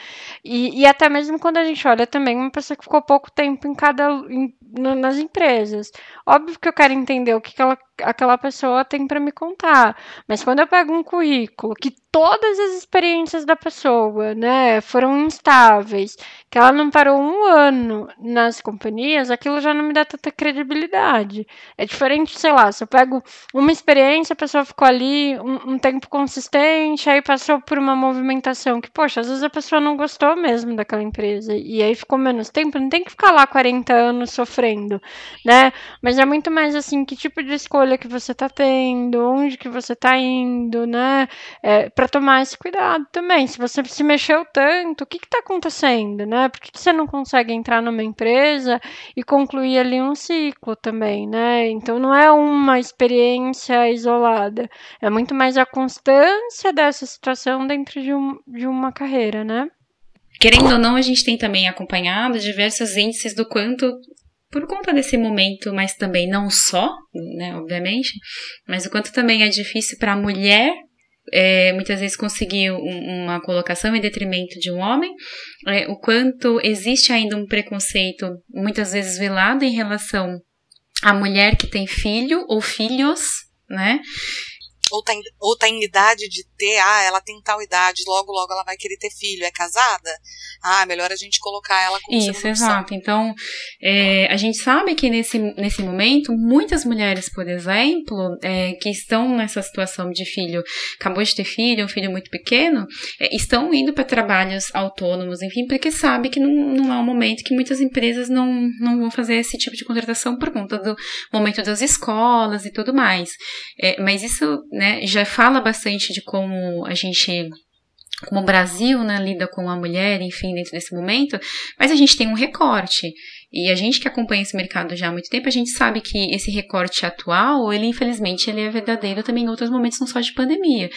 [SPEAKER 2] E, e até mesmo quando a gente olha também uma pessoa que ficou pouco tempo em cada em, nas empresas. Óbvio que eu quero entender o que, que ela, aquela pessoa tem para me contar, mas quando eu pego um currículo que todas as experiências da pessoa, né, foram instáveis, que ela não parou um ano nas companhias, aquilo já não me dá tanta credibilidade. É diferente, sei lá, faço? Eu pego uma experiência, a pessoa ficou ali um, um, tempo consistente, aí passou por uma movimentação que, poxa, às vezes a pessoa não gostou mesmo daquela empresa e aí ficou menos tempo, não tem que ficar lá 40 anos sofrendo, né? Mas é muito mais assim, que tipo de escolha que você tá tendo, onde que você tá indo, né? É, para tomar esse cuidado também. Se você se mexeu tanto, o que que tá acontecendo, né? Por que, que você não consegue entrar numa empresa e concluir ali um ciclo também, né? Então não é uma experiência isolada, é muito mais a constância dessa situação dentro de, um, de uma carreira, né?
[SPEAKER 4] Querendo ou não, a gente tem também acompanhado diversos índices do quanto por conta desse momento, mas também não só, né, obviamente, mas o quanto também é difícil para a mulher é, muitas vezes conseguir um, uma colocação em detrimento de um homem, é, o quanto existe ainda um preconceito, muitas vezes velado em relação à mulher que tem filho ou filhos, né?
[SPEAKER 1] Ou tá, em, ou tá em idade de ter, ah, ela tem tal idade, logo, logo ela vai querer ter filho, é casada? Ah, melhor a gente colocar ela com
[SPEAKER 4] Isso, exato. Então, é, a gente sabe que nesse, nesse momento, muitas mulheres, por exemplo, é, que estão nessa situação de filho, acabou de ter filho, um filho muito pequeno, é, estão indo para trabalhos autônomos, enfim, porque sabe que não, não é um momento que muitas empresas não, não vão fazer esse tipo de contratação por conta do momento das escolas e tudo mais. É, mas isso, né, já fala bastante de como a gente como o Brasil né, lida com a mulher, enfim, dentro desse momento, mas a gente tem um recorte. E a gente que acompanha esse mercado já há muito tempo, a gente sabe que esse recorte atual, ele infelizmente ele é verdadeiro também em outros momentos, não só de pandemia.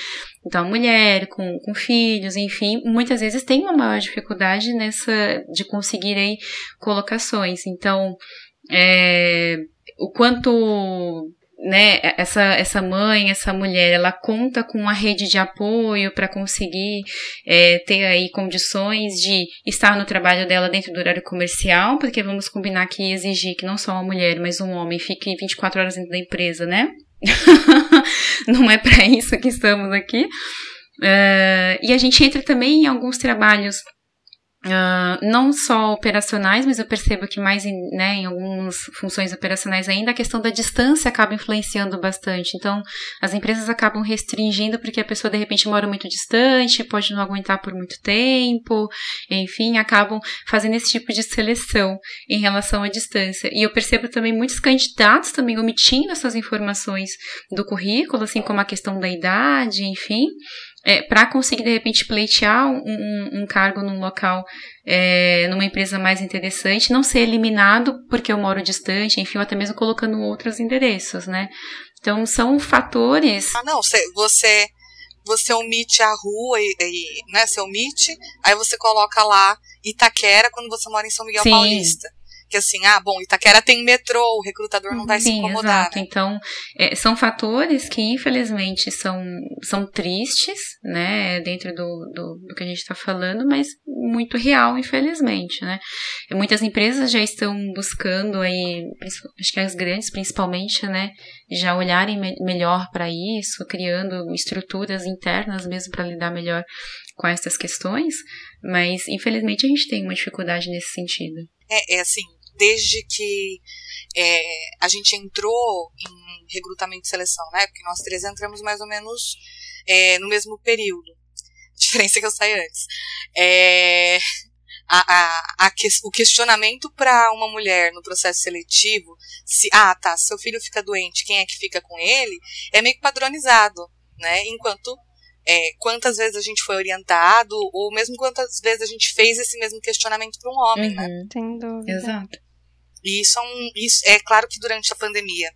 [SPEAKER 4] Então, a mulher com, com filhos, enfim, muitas vezes tem uma maior dificuldade nessa de conseguir colocações. Então, é, o quanto né, essa, essa mãe, essa mulher, ela conta com uma rede de apoio para conseguir é, ter aí condições de estar no trabalho dela dentro do horário comercial, porque vamos combinar que exigir que não só uma mulher, mas um homem fique 24 horas dentro da empresa, né? *laughs* não é para isso que estamos aqui. Uh, e a gente entra também em alguns trabalhos Uh, não só operacionais, mas eu percebo que mais em, né, em algumas funções operacionais ainda a questão da distância acaba influenciando bastante. Então, as empresas acabam restringindo porque a pessoa de repente mora muito distante, pode não aguentar por muito tempo, enfim, acabam fazendo esse tipo de seleção em relação à distância. E eu percebo também muitos candidatos também omitindo essas informações do currículo, assim como a questão da idade, enfim é, para conseguir de repente pleitear um, um, um cargo num local, é, numa empresa mais interessante, não ser eliminado porque eu moro distante, enfim, ou até mesmo colocando outros endereços, né? Então são fatores.
[SPEAKER 1] Ah, não, você, você, você omite a rua e, e né, você omite, aí você coloca lá Itaquera quando você mora em São Miguel Sim. Paulista que assim, ah, bom, Itaquera tem metrô, o recrutador não vai Sim, se incomodar. Exato.
[SPEAKER 4] Né? Então, é, são fatores que infelizmente são, são tristes, né, dentro do, do, do que a gente está falando, mas muito real, infelizmente, né. E muitas empresas já estão buscando aí, acho que as grandes principalmente, né, já olharem me melhor para isso, criando estruturas internas mesmo para lidar melhor com essas questões, mas infelizmente a gente tem uma dificuldade nesse sentido.
[SPEAKER 1] É, é assim, desde que é, a gente entrou em recrutamento e seleção, né? Porque nós três entramos mais ou menos é, no mesmo período. A diferença é que eu saí antes. É, a, a, a, o questionamento para uma mulher no processo seletivo, se, ah, tá, seu filho fica doente, quem é que fica com ele, é meio que padronizado, né? Enquanto é, quantas vezes a gente foi orientado, ou mesmo quantas vezes a gente fez esse mesmo questionamento para um homem, né? uhum.
[SPEAKER 2] né? Sem dúvida.
[SPEAKER 4] Exato.
[SPEAKER 1] E isso é, um, isso é claro que durante a pandemia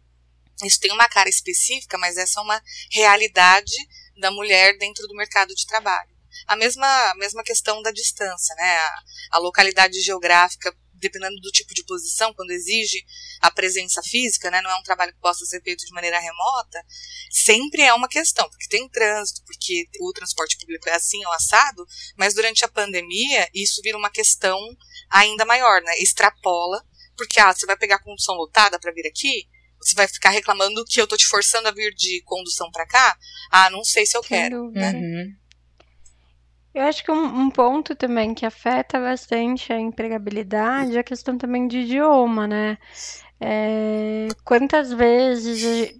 [SPEAKER 1] isso tem uma cara específica, mas essa é uma realidade da mulher dentro do mercado de trabalho. A mesma, a mesma questão da distância, né? A, a localidade geográfica, dependendo do tipo de posição, quando exige a presença física, né? Não é um trabalho que possa ser feito de maneira remota, sempre é uma questão, porque tem trânsito, porque o transporte público é assim ou assado, mas durante a pandemia isso vira uma questão ainda maior, né? Extrapola porque, ah, você vai pegar condução lotada para vir aqui? Você vai ficar reclamando que eu tô te forçando a vir de condução para cá? Ah, não sei se eu quero, né? Uhum.
[SPEAKER 2] Eu acho que um, um, ponto também que afeta bastante a empregabilidade é a questão também de idioma, né? É, quantas vezes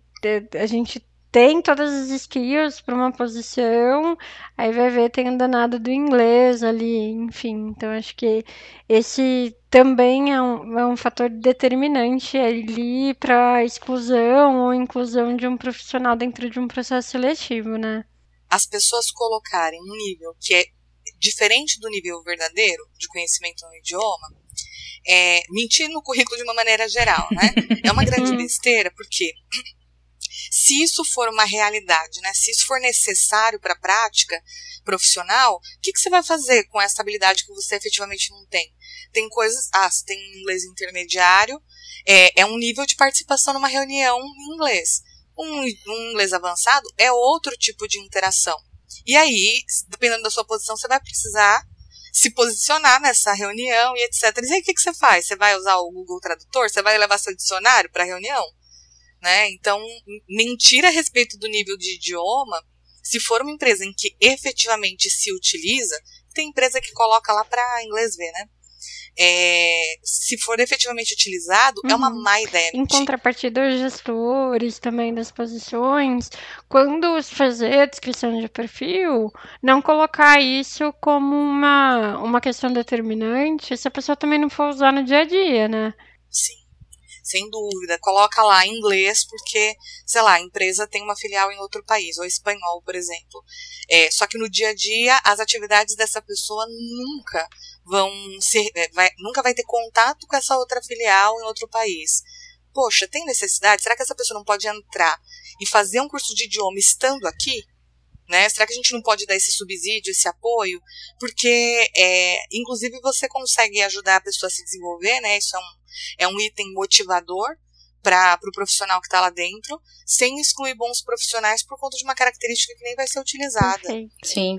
[SPEAKER 2] a gente tem todas as skills para uma posição, aí vai ver tem um danado do inglês ali, enfim. Então acho que esse também é um, é um fator determinante ali para exclusão ou inclusão de um profissional dentro de um processo seletivo, né?
[SPEAKER 1] As pessoas colocarem um nível que é diferente do nível verdadeiro de conhecimento no idioma, é mentir no currículo de uma maneira geral, né? *laughs* É uma grande besteira, porque se isso for uma realidade, né, se isso for necessário para a prática profissional, o que, que você vai fazer com essa habilidade que você efetivamente não tem? Tem coisas, ah, você tem inglês intermediário, é, é um nível de participação numa reunião em inglês. Um, um inglês avançado é outro tipo de interação. E aí, dependendo da sua posição, você vai precisar se posicionar nessa reunião e etc. E aí, o que, que você faz? Você vai usar o Google Tradutor? Você vai levar seu dicionário para a reunião? Né? Então, mentir a respeito do nível de idioma, se for uma empresa em que efetivamente se utiliza, tem empresa que coloca lá para inglês ver, né? É, se for efetivamente utilizado, uhum. é uma uhum. má ideia.
[SPEAKER 2] Em contrapartida, os gestores também das posições, quando fazer a descrição de perfil, não colocar isso como uma, uma questão determinante se a pessoa também não for usar no dia a dia, né?
[SPEAKER 1] Sem dúvida. Coloca lá inglês, porque, sei lá, a empresa tem uma filial em outro país, ou espanhol, por exemplo. É, só que no dia a dia, as atividades dessa pessoa nunca vão ser. É, vai, nunca vai ter contato com essa outra filial em outro país. Poxa, tem necessidade? Será que essa pessoa não pode entrar e fazer um curso de idioma estando aqui? Né? Será que a gente não pode dar esse subsídio, esse apoio? Porque, é, inclusive, você consegue ajudar a pessoa a se desenvolver, né? Isso é um, é um item motivador para o pro profissional que está lá dentro, sem excluir bons profissionais por conta de uma característica que nem vai ser utilizada.
[SPEAKER 4] Sim.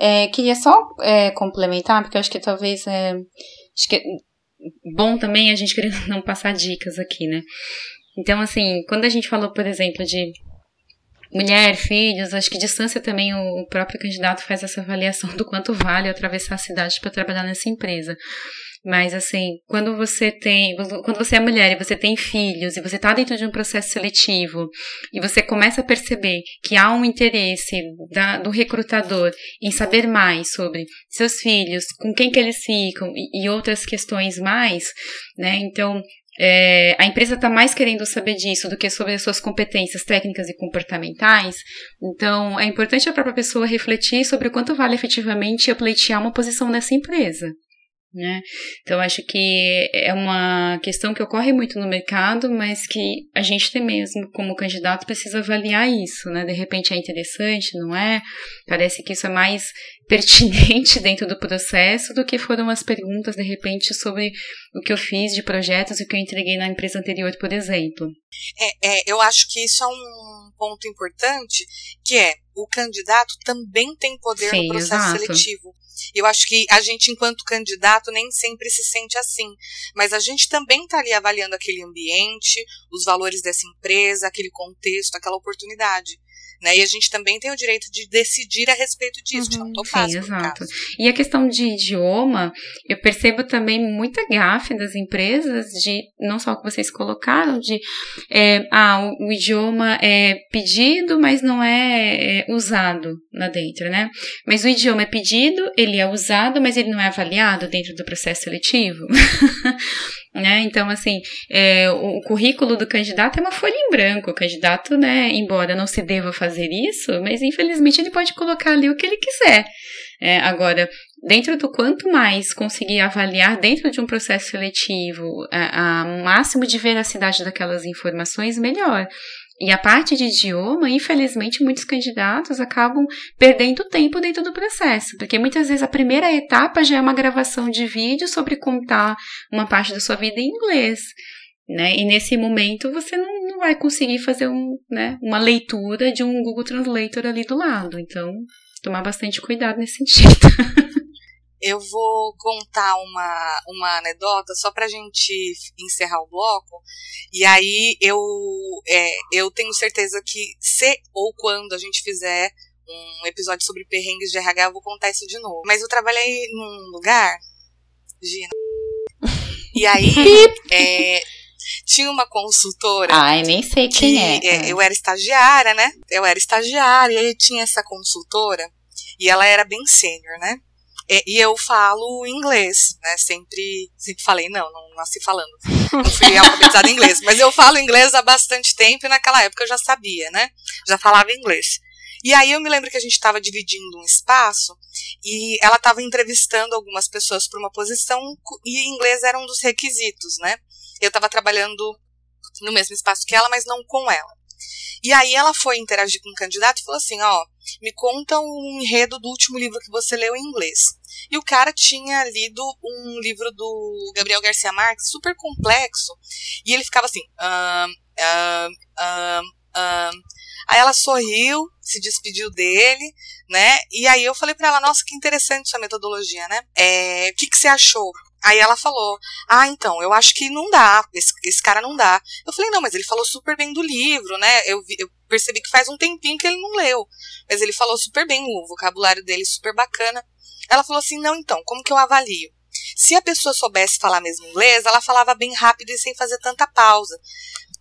[SPEAKER 4] É, queria só é, complementar, porque eu acho que talvez é, acho que é bom também a gente querer *laughs* não passar dicas aqui, né? Então, assim, quando a gente falou, por exemplo, de mulher, filhos, acho que distância também o próprio candidato faz essa avaliação do quanto vale atravessar a cidade para trabalhar nessa empresa. Mas assim, quando você tem, quando você é mulher e você tem filhos e você está dentro de um processo seletivo e você começa a perceber que há um interesse da, do recrutador em saber mais sobre seus filhos, com quem que eles ficam e, e outras questões mais, né? Então é, a empresa está mais querendo saber disso do que sobre as suas competências técnicas e comportamentais. Então, é importante a própria pessoa refletir sobre o quanto vale efetivamente eu pleitear uma posição nessa empresa. Né? Então, acho que é uma questão que ocorre muito no mercado, mas que a gente tem mesmo, como candidato, precisa avaliar isso. Né? De repente é interessante, não é? Parece que isso é mais *laughs* pertinente dentro do processo do que foram as perguntas, de repente, sobre o que eu fiz de projetos e o que eu entreguei na empresa anterior, por exemplo.
[SPEAKER 1] É, é, eu acho que isso é um ponto importante, que é o candidato também tem poder Sim, no processo exato. seletivo. Eu acho que a gente, enquanto candidato, nem sempre se sente assim. Mas a gente também está ali avaliando aquele ambiente, os valores dessa empresa, aquele contexto, aquela oportunidade. Né? E a gente também tem o direito de decidir a respeito disso, uhum, não tô fácil.
[SPEAKER 4] Sim, exato. E a questão de idioma, eu percebo também muita gafe das empresas de não só o que vocês colocaram, de é, ah, o, o, idioma é pedido, mas não é, é usado lá dentro, né? Mas o idioma é pedido, ele é usado, mas ele não é avaliado dentro do processo seletivo. *laughs* Né? Então, assim, é, o, currículo do candidato é uma folha em branco. O candidato, né, embora não se deva fazer isso, mas infelizmente ele pode colocar ali o que ele quiser. É, agora, dentro do quanto mais conseguir avaliar dentro de um processo seletivo a, a máximo de veracidade daquelas informações, melhor. E a parte de idioma, infelizmente, muitos candidatos acabam perdendo tempo dentro do processo, porque muitas vezes a primeira etapa já é uma gravação de vídeo sobre contar uma parte da sua vida em inglês. Né? E nesse momento você não, não vai conseguir fazer um, né, uma leitura de um Google Translator ali do lado. Então, tomar bastante cuidado nesse sentido. *laughs*
[SPEAKER 1] Eu vou contar uma, uma anedota só pra gente encerrar o bloco. E aí eu, é, eu tenho certeza que se ou quando a gente fizer um episódio sobre perrengues de RH, eu vou contar isso de novo. Mas eu trabalhei num lugar, Gina. *laughs* E aí, é, tinha uma consultora.
[SPEAKER 4] Ai, nem sei quem
[SPEAKER 1] que,
[SPEAKER 4] é.
[SPEAKER 1] Eu era estagiária, né? Eu era estagiária e tinha essa consultora e ela era bem sênior, né? E, e, eu falo inglês, né? Sempre, sempre falei, não, não nasci falando. Não fui *laughs* alfabetizada em inglês, mas eu falo inglês há bastante tempo e naquela época eu já sabia, né? Já falava inglês. E aí eu me lembro que a gente estava dividindo um espaço e ela estava entrevistando algumas pessoas por uma posição e inglês era um dos requisitos, né? Eu estava trabalhando no mesmo espaço que ela, mas não com ela. E aí ela foi interagir com o um candidato e falou assim, ó, me conta um enredo do último livro que você leu em inglês. E o cara tinha lido um livro do Gabriel Garcia Marques, super complexo, e ele ficava assim. Aí ela sorriu, se despediu dele, né? E aí eu falei para ela, nossa, que interessante sua metodologia, né? É, o que, que você achou? Aí ela falou: Ah, então, eu acho que não dá, esse, esse cara não dá. Eu falei: Não, mas ele falou super bem do livro, né? Eu, vi, eu percebi que faz um tempinho que ele não leu. Mas ele falou super bem, o vocabulário dele super bacana. Ela falou assim: Não, então, como que eu avalio? Se a pessoa soubesse falar mesmo inglês, ela falava bem rápido e sem fazer tanta pausa.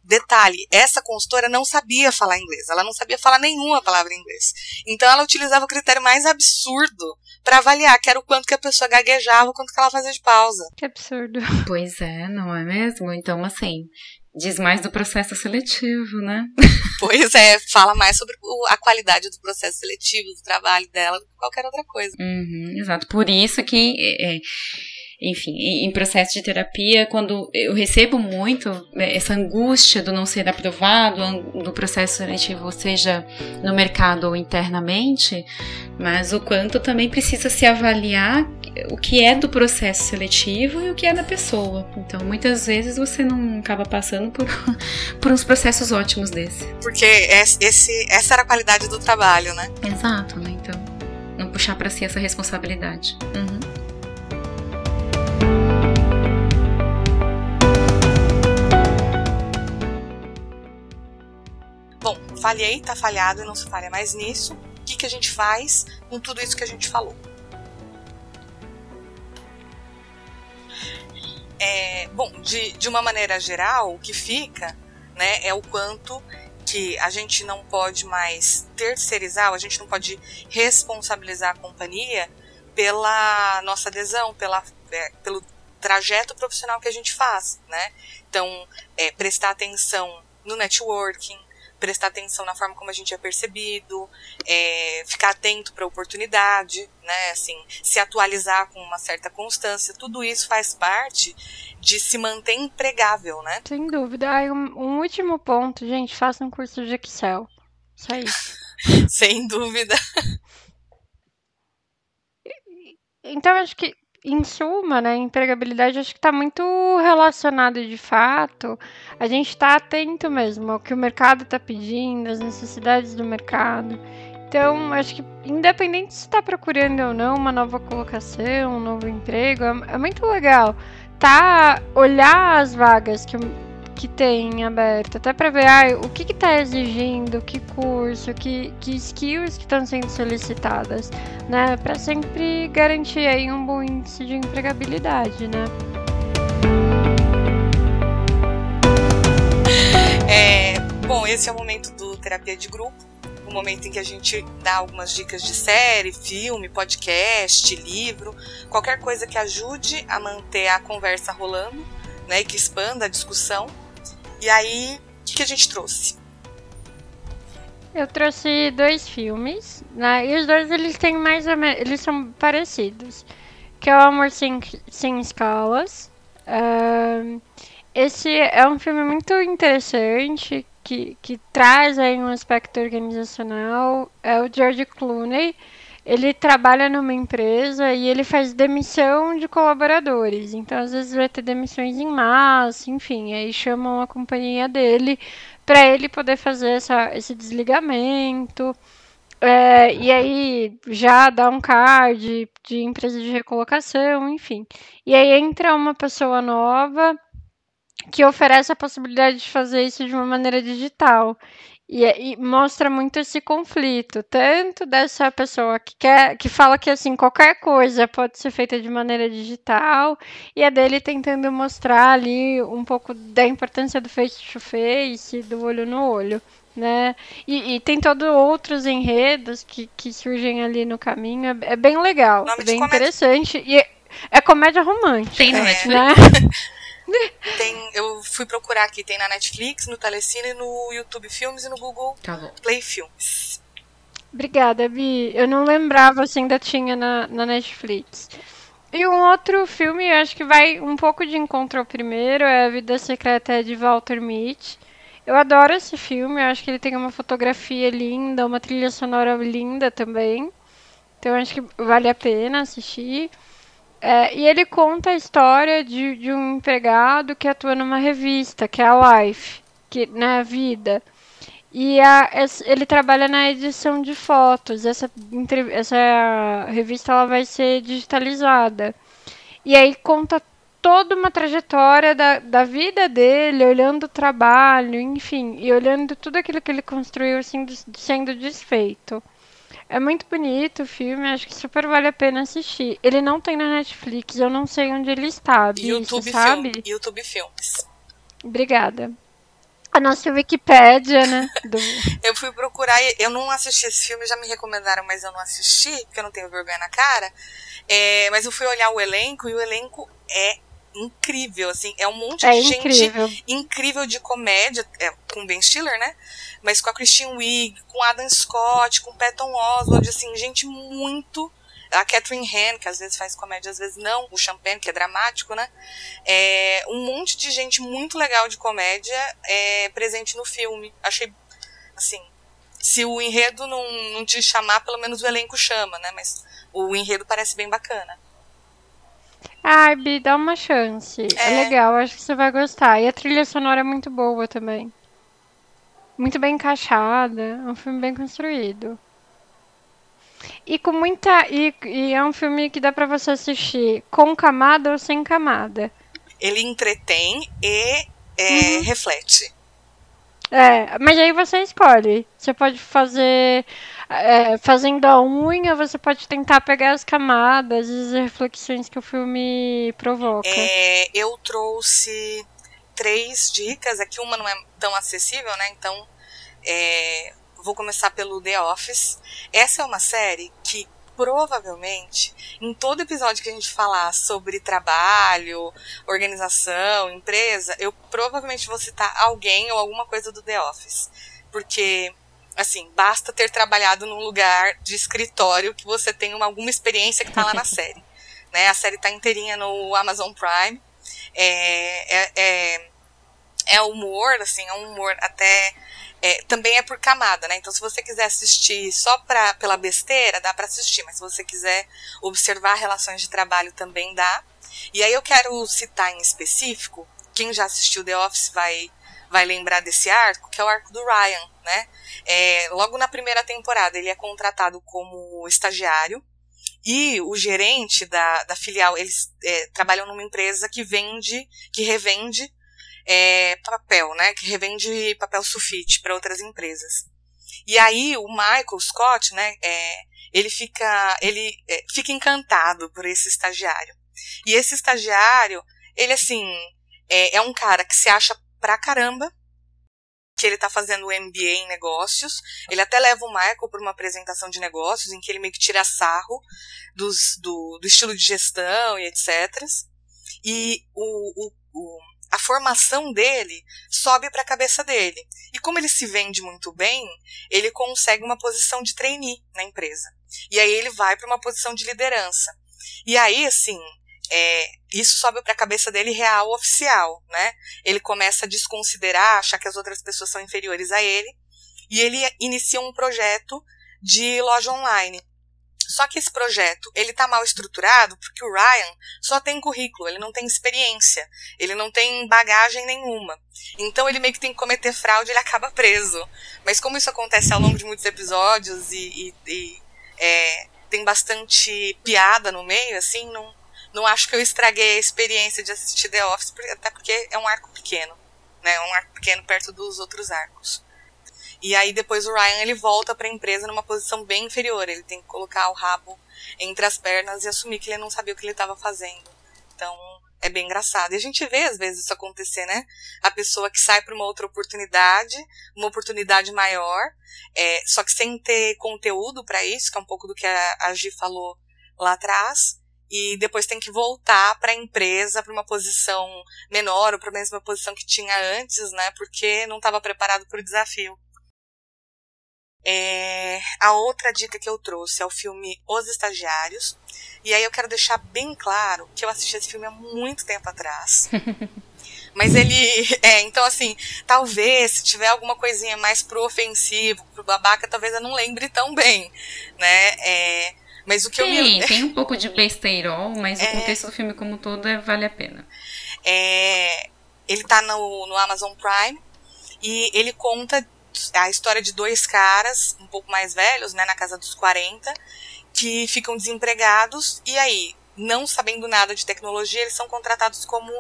[SPEAKER 1] Detalhe, essa consultora não sabia falar inglês, ela não sabia falar nenhuma palavra em inglês. Então ela utilizava o critério mais absurdo para avaliar, que era o quanto que a pessoa gaguejava, o quanto que ela fazia de pausa.
[SPEAKER 2] Que absurdo. *laughs*
[SPEAKER 4] Pois é, não é mesmo? Então, assim, diz mais do processo seletivo, né? *laughs*
[SPEAKER 1] Pois é, fala mais sobre a qualidade do processo seletivo, do trabalho dela, do que qualquer outra coisa.
[SPEAKER 4] Uhum, exato. Por isso que. É, enfim, em processo de terapia, quando eu recebo muito né, essa angústia do não ser aprovado no processo seletivo, seja no mercado ou internamente, mas o quanto também precisa se avaliar o que é do processo seletivo e o que é da pessoa. Então, muitas vezes você não acaba passando por, *laughs* por uns processos ótimos desse.
[SPEAKER 1] Porque esse, essa era a qualidade do trabalho, né?
[SPEAKER 4] Exato, né? Então, não puxar para si essa responsabilidade. Uhum.
[SPEAKER 1] Falhei, tá falhado e não se falha mais nisso. O que, que a gente faz com tudo isso que a gente falou? É, bom, de, de uma maneira geral, o que fica né, é o quanto que a gente não pode mais terceirizar, a gente não pode responsabilizar a companhia pela nossa adesão, pela, é, pelo trajeto profissional que a gente faz, né? Então, é, prestar atenção no networking, prestar atenção na forma como a gente é percebido, é, ficar atento para a oportunidade, né? Assim, se atualizar com uma certa constância, tudo isso faz parte de se manter empregável, né?
[SPEAKER 2] Sem dúvida. Ai, um, um último ponto, gente, faça um curso de Excel. Isso. *laughs*
[SPEAKER 1] Sem dúvida.
[SPEAKER 2] Então, acho que em suma, né, empregabilidade acho que está muito relacionado de fato. A gente está atento mesmo ao que o mercado está pedindo, às necessidades do mercado. Então, acho que independente se está procurando ou não uma nova colocação, um novo emprego, é, é muito legal tá olhar as vagas que que tem aberto, até para ver ah, o que está exigindo, que curso, que, que skills que estão sendo solicitadas, né? Para sempre garantir aí um bom índice de empregabilidade, né?
[SPEAKER 1] É, bom, esse é o momento do terapia de grupo, o momento em que a gente dá algumas dicas de série, filme, podcast, livro, qualquer coisa que ajude a manter a conversa rolando, né, e que expanda a discussão. E aí, o que, que a gente trouxe?
[SPEAKER 2] Eu trouxe dois filmes, né? E os dois eles têm mais ou menos, eles são parecidos, que é o Amor sem, sem escalas. Esse é um filme muito interessante que, que traz aí um aspecto organizacional. É o George Clooney ele trabalha numa empresa e ele faz demissão de colaboradores. Então, às vezes, vai ter demissões em massa, enfim, aí chamam a companhia dele para ele poder fazer essa, esse desligamento. É, e aí já dá um card de empresa de recolocação, enfim. E aí entra uma pessoa nova que oferece a possibilidade de fazer isso de uma maneira digital. E, e, mostra muito esse conflito, tanto dessa pessoa que quer, que fala que assim qualquer coisa pode ser feita de maneira digital, e a dele tentando mostrar ali um pouco da importância do face to face, do olho no olho, né? E, e tem todos outros enredos que, que surgem ali no caminho, é, é bem legal, é bem interessante e é, é, comédia romântica.
[SPEAKER 4] Tem
[SPEAKER 2] né? *laughs* *laughs*
[SPEAKER 1] Tem, eu fui procurar aqui, tem na Netflix, no Telecine, no YouTube Filmes e no Google
[SPEAKER 4] tá
[SPEAKER 1] Play Filmes.
[SPEAKER 2] Obrigada, Bi. Eu não lembrava se ainda tinha na, na Netflix. E um outro filme, eu acho que vai um pouco de encontro ao primeiro, é A Vida Secreta de Walter Mitty. Eu adoro esse filme, eu acho que ele tem uma fotografia linda, uma trilha sonora linda também. Então eu acho que vale a pena assistir. É, e ele conta a história de, de um empregado que atua numa revista, que é a Life, que, né, Vida. E a, ele trabalha na edição de fotos. Essa, essa revista ela vai ser digitalizada. E aí conta toda uma trajetória da, da vida dele, olhando o trabalho, enfim, e olhando tudo aquilo que ele construiu assim, sendo desfeito. É muito bonito o filme, acho que super vale a pena assistir. Ele não tem na Netflix, eu não sei onde ele está.
[SPEAKER 1] YouTube,
[SPEAKER 2] sabe?
[SPEAKER 1] Film, YouTube Filmes.
[SPEAKER 2] Obrigada. A nossa Wikipédia, né? *laughs* Do...
[SPEAKER 1] eu fui procurar, eu não assisti esse filme, já me recomendaram, mas eu não assisti, porque eu não tenho vergonha na cara. É, mas eu fui olhar o elenco e o elenco é incrível, assim, é um monte
[SPEAKER 2] é
[SPEAKER 1] de
[SPEAKER 2] incrível.
[SPEAKER 1] gente incrível de comédia, é, com Ben Stiller, né? Mas com a Christine Wiig, com Adam Scott, com Patton Oswalt, assim, gente muito a Catherine Han, que às vezes faz comédia, às vezes não, o Champagne, que é dramático, né? É, um monte de gente muito legal de comédia é, presente no filme. Achei, assim, se o enredo não, não te chamar, pelo menos o elenco chama, né? Mas o enredo parece bem bacana.
[SPEAKER 2] Ai, Bi, dá uma chance. É. é legal, acho que você vai gostar. E a trilha sonora é muito boa também. Muito bem encaixada. É um filme bem construído. E com muita. E, e é um filme que dá pra você assistir com camada ou sem camada.
[SPEAKER 1] Ele entretém e é, uhum. reflete.
[SPEAKER 2] É, mas aí você escolhe. Você pode fazer é, fazendo a unha, você pode tentar pegar as camadas e as reflexões que o filme provoca.
[SPEAKER 1] É, eu trouxe três dicas, aqui uma não é tão acessível, né? Então, é, vou começar pelo The Office. Essa é uma série que provavelmente em todo episódio que a gente falar sobre trabalho, organização, empresa, eu provavelmente vou citar alguém ou alguma coisa do The Office. Porque Assim, basta ter trabalhado num lugar de escritório que você tenha uma, alguma experiência que está lá na *laughs* série. Né? A série está inteirinha no Amazon Prime. É, é, é, é, humor, assim, é um humor até. É, também é por camada, né? Então, se você quiser assistir só pra, pela besteira, dá para assistir, mas se você quiser observar relações de trabalho, também dá. E aí eu quero citar em específico, quem já assistiu The Office vai vai lembrar desse arco, que é o arco do Ryan, né? É, logo na primeira temporada, ele é contratado como estagiário e o gerente da, da filial, eles é, trabalham numa empresa que vende, que revende é, papel, né? Que revende papel sulfite para outras empresas. E aí o Michael Scott, né? É, ele fica, ele é, fica encantado por esse estagiário. E esse estagiário, ele assim, é, é um cara que se acha pra caramba que ele está fazendo o MBA em negócios. Ele até leva o Michael para uma apresentação de negócios, em que ele meio que tira sarro dos, do, do estilo de gestão e etc. E o, o, o, a formação dele sobe para a cabeça dele. E como ele se vende muito bem, ele consegue uma posição de trainee na empresa. E aí ele vai para uma posição de liderança. E aí, assim, é, isso sobe para a cabeça dele real oficial, né? Ele começa a desconsiderar, achar que as outras pessoas são inferiores a ele, e ele inicia um projeto de loja online. Só que esse projeto, ele tá mal estruturado porque o Ryan só tem currículo, ele não tem experiência, ele não tem bagagem nenhuma. Então ele meio que tem que cometer fraude e ele acaba preso. Mas como isso acontece ao longo de muitos episódios e, e, e é, tem bastante piada no meio, assim, não, não acho que eu estraguei a experiência de assistir The Office, até porque é um arco pequeno, né? Um arco pequeno perto dos outros arcos. E aí depois o Ryan ele volta para a empresa numa posição bem inferior. Ele tem que colocar o rabo entre as pernas e assumir que ele não sabia o que ele estava fazendo. Então é bem engraçado. E a gente vê às vezes isso acontecer, né? A pessoa que sai para uma outra oportunidade, uma oportunidade maior, é, só que sem ter conteúdo para isso, que é um pouco do que a, a Gi falou lá atrás, e depois tem que voltar para a empresa para uma posição menor ou para a mesma posição que tinha antes, né? Porque não estava preparado para o desafio. É, a outra dica que eu trouxe é o filme Os Estagiários. E aí eu quero deixar bem claro que eu assisti esse filme há muito tempo atrás. *laughs* Mas ele. *laughs* É, então assim, talvez se tiver alguma coisinha mais pro ofensivo, pro babaca, talvez eu não lembre tão bem, né? É, mas o que
[SPEAKER 4] tem,
[SPEAKER 1] eu
[SPEAKER 4] me... tem um *laughs* pouco de besteirol, mas é, o contexto do filme como todo é, vale a pena.
[SPEAKER 1] É, ele tá no, no Amazon Prime e ele conta a história de dois caras, um pouco mais velhos, né, na casa dos 40, que ficam desempregados e aí, não sabendo nada de tecnologia, eles são contratados como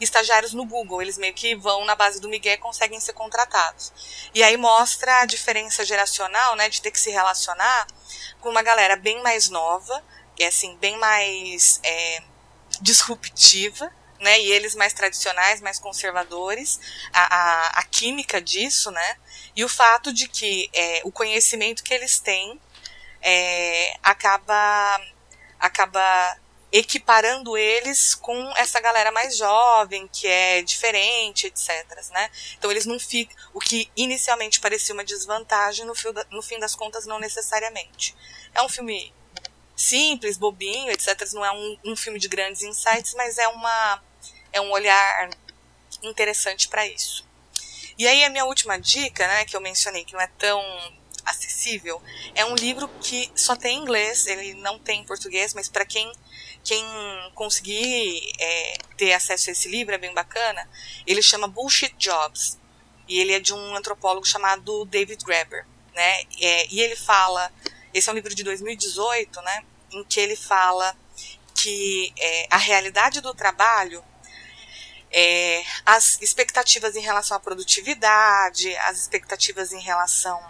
[SPEAKER 1] estagiários no Google. Eles meio que vão na base do Miguel e conseguem ser contratados. E aí mostra a diferença geracional, né, de ter que se relacionar com uma galera bem mais nova, e assim, bem mais é, disruptiva, né, e eles mais tradicionais, mais conservadores, a, a, a química disso, né, e o fato de que é, o conhecimento que eles têm é, acaba, acaba equiparando eles com essa galera mais jovem, que é diferente, etc. Né? Então eles não ficam. O que inicialmente parecia uma desvantagem, no, fio da, no fim das contas, não necessariamente. É um filme simples, bobinho, etc. Não é um, um filme de grandes insights, mas é uma é um olhar interessante para isso. E aí a minha última dica, né, que eu mencionei que não é tão acessível, é um livro que só tem inglês, ele não tem português, mas para quem quem conseguir é, ter acesso a esse livro é bem bacana. Ele chama Bullshit Jobs e ele é de um antropólogo chamado David Graeber, né? É, e ele fala, esse é um livro de 2018, né? Em que ele fala que é, a realidade do trabalho é, as expectativas em relação à produtividade, as expectativas em relação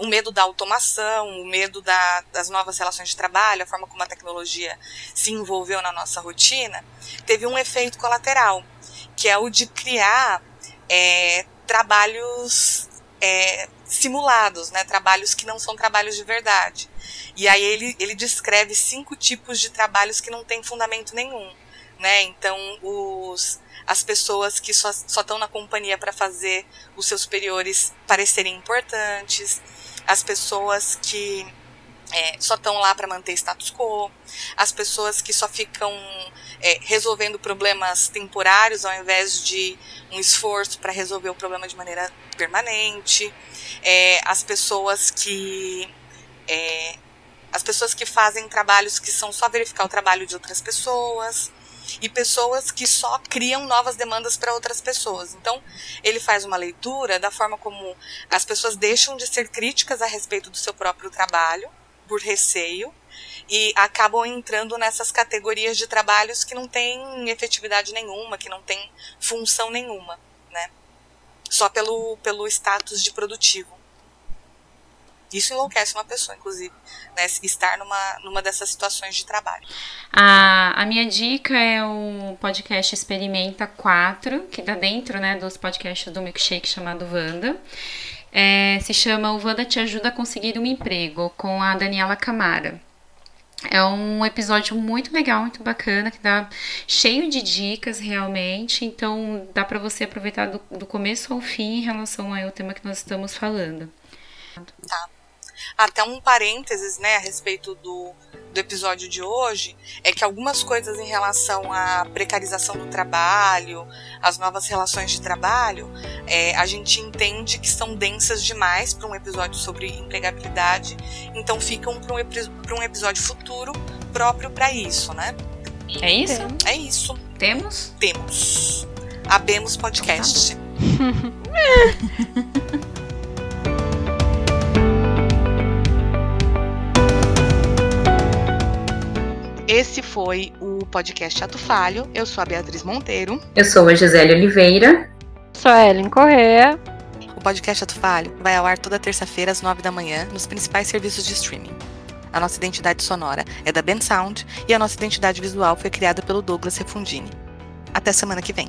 [SPEAKER 1] o medo da automação, o medo da, das novas relações de trabalho, a forma como a tecnologia se envolveu na nossa rotina, teve um efeito colateral, que é o de criar é, trabalhos é, simulados, né, trabalhos que não são trabalhos de verdade. E aí ele, ele descreve cinco tipos de trabalhos que não têm fundamento nenhum. Né? Então, os, as pessoas que só estão na companhia para fazer os seus superiores parecerem importantes, as pessoas que é, só estão lá para manter status quo, as pessoas que só ficam é, resolvendo problemas temporários ao invés de um esforço para resolver o problema de maneira permanente, é, as pessoas que é, as pessoas que fazem trabalhos que são só verificar o trabalho de outras pessoas, e pessoas que só criam novas demandas para outras pessoas. Então, ele faz uma leitura da forma como as pessoas deixam de ser críticas a respeito do seu próprio trabalho, por receio, e acabam entrando nessas categorias de trabalhos que não têm efetividade nenhuma, que não têm função nenhuma, né? Só pelo, pelo status de produtivo. Isso enlouquece uma pessoa, inclusive, né? Estar numa, numa dessas situações de trabalho.
[SPEAKER 4] A, a minha dica é o podcast Experimenta 4, que tá dentro né, dos podcasts do Milkshake chamado Wanda. É, se chama O Wanda Te Ajuda a Conseguir um Emprego, com a Daniela Camara. É um episódio muito legal, muito bacana, que dá cheio de dicas realmente. Então dá para você aproveitar do, do começo ao fim em relação ao tema que nós estamos falando.
[SPEAKER 1] Tá. Até um parênteses, né, a respeito do, do episódio de hoje, é que algumas coisas em relação à precarização do trabalho, as novas relações de trabalho, é, a gente entende que são densas demais para um episódio sobre empregabilidade, então ficam para um, um episódio futuro próprio para isso, né?
[SPEAKER 4] É isso?
[SPEAKER 1] É isso.
[SPEAKER 4] Temos?
[SPEAKER 1] Temos. Abemos Podcast. *laughs* Esse foi o podcast Ato Falho. Eu sou a Beatriz Monteiro.
[SPEAKER 3] Eu sou a Gisele Oliveira.
[SPEAKER 2] Sou a Ellen Correa.
[SPEAKER 1] podcast Ato Falho vai ao ar toda terça-feira às nove da manhã nos principais serviços de streaming. A nossa identidade sonora é da Ben Sound e a nossa identidade visual foi criada pelo Douglas Refundini. Até semana que vem.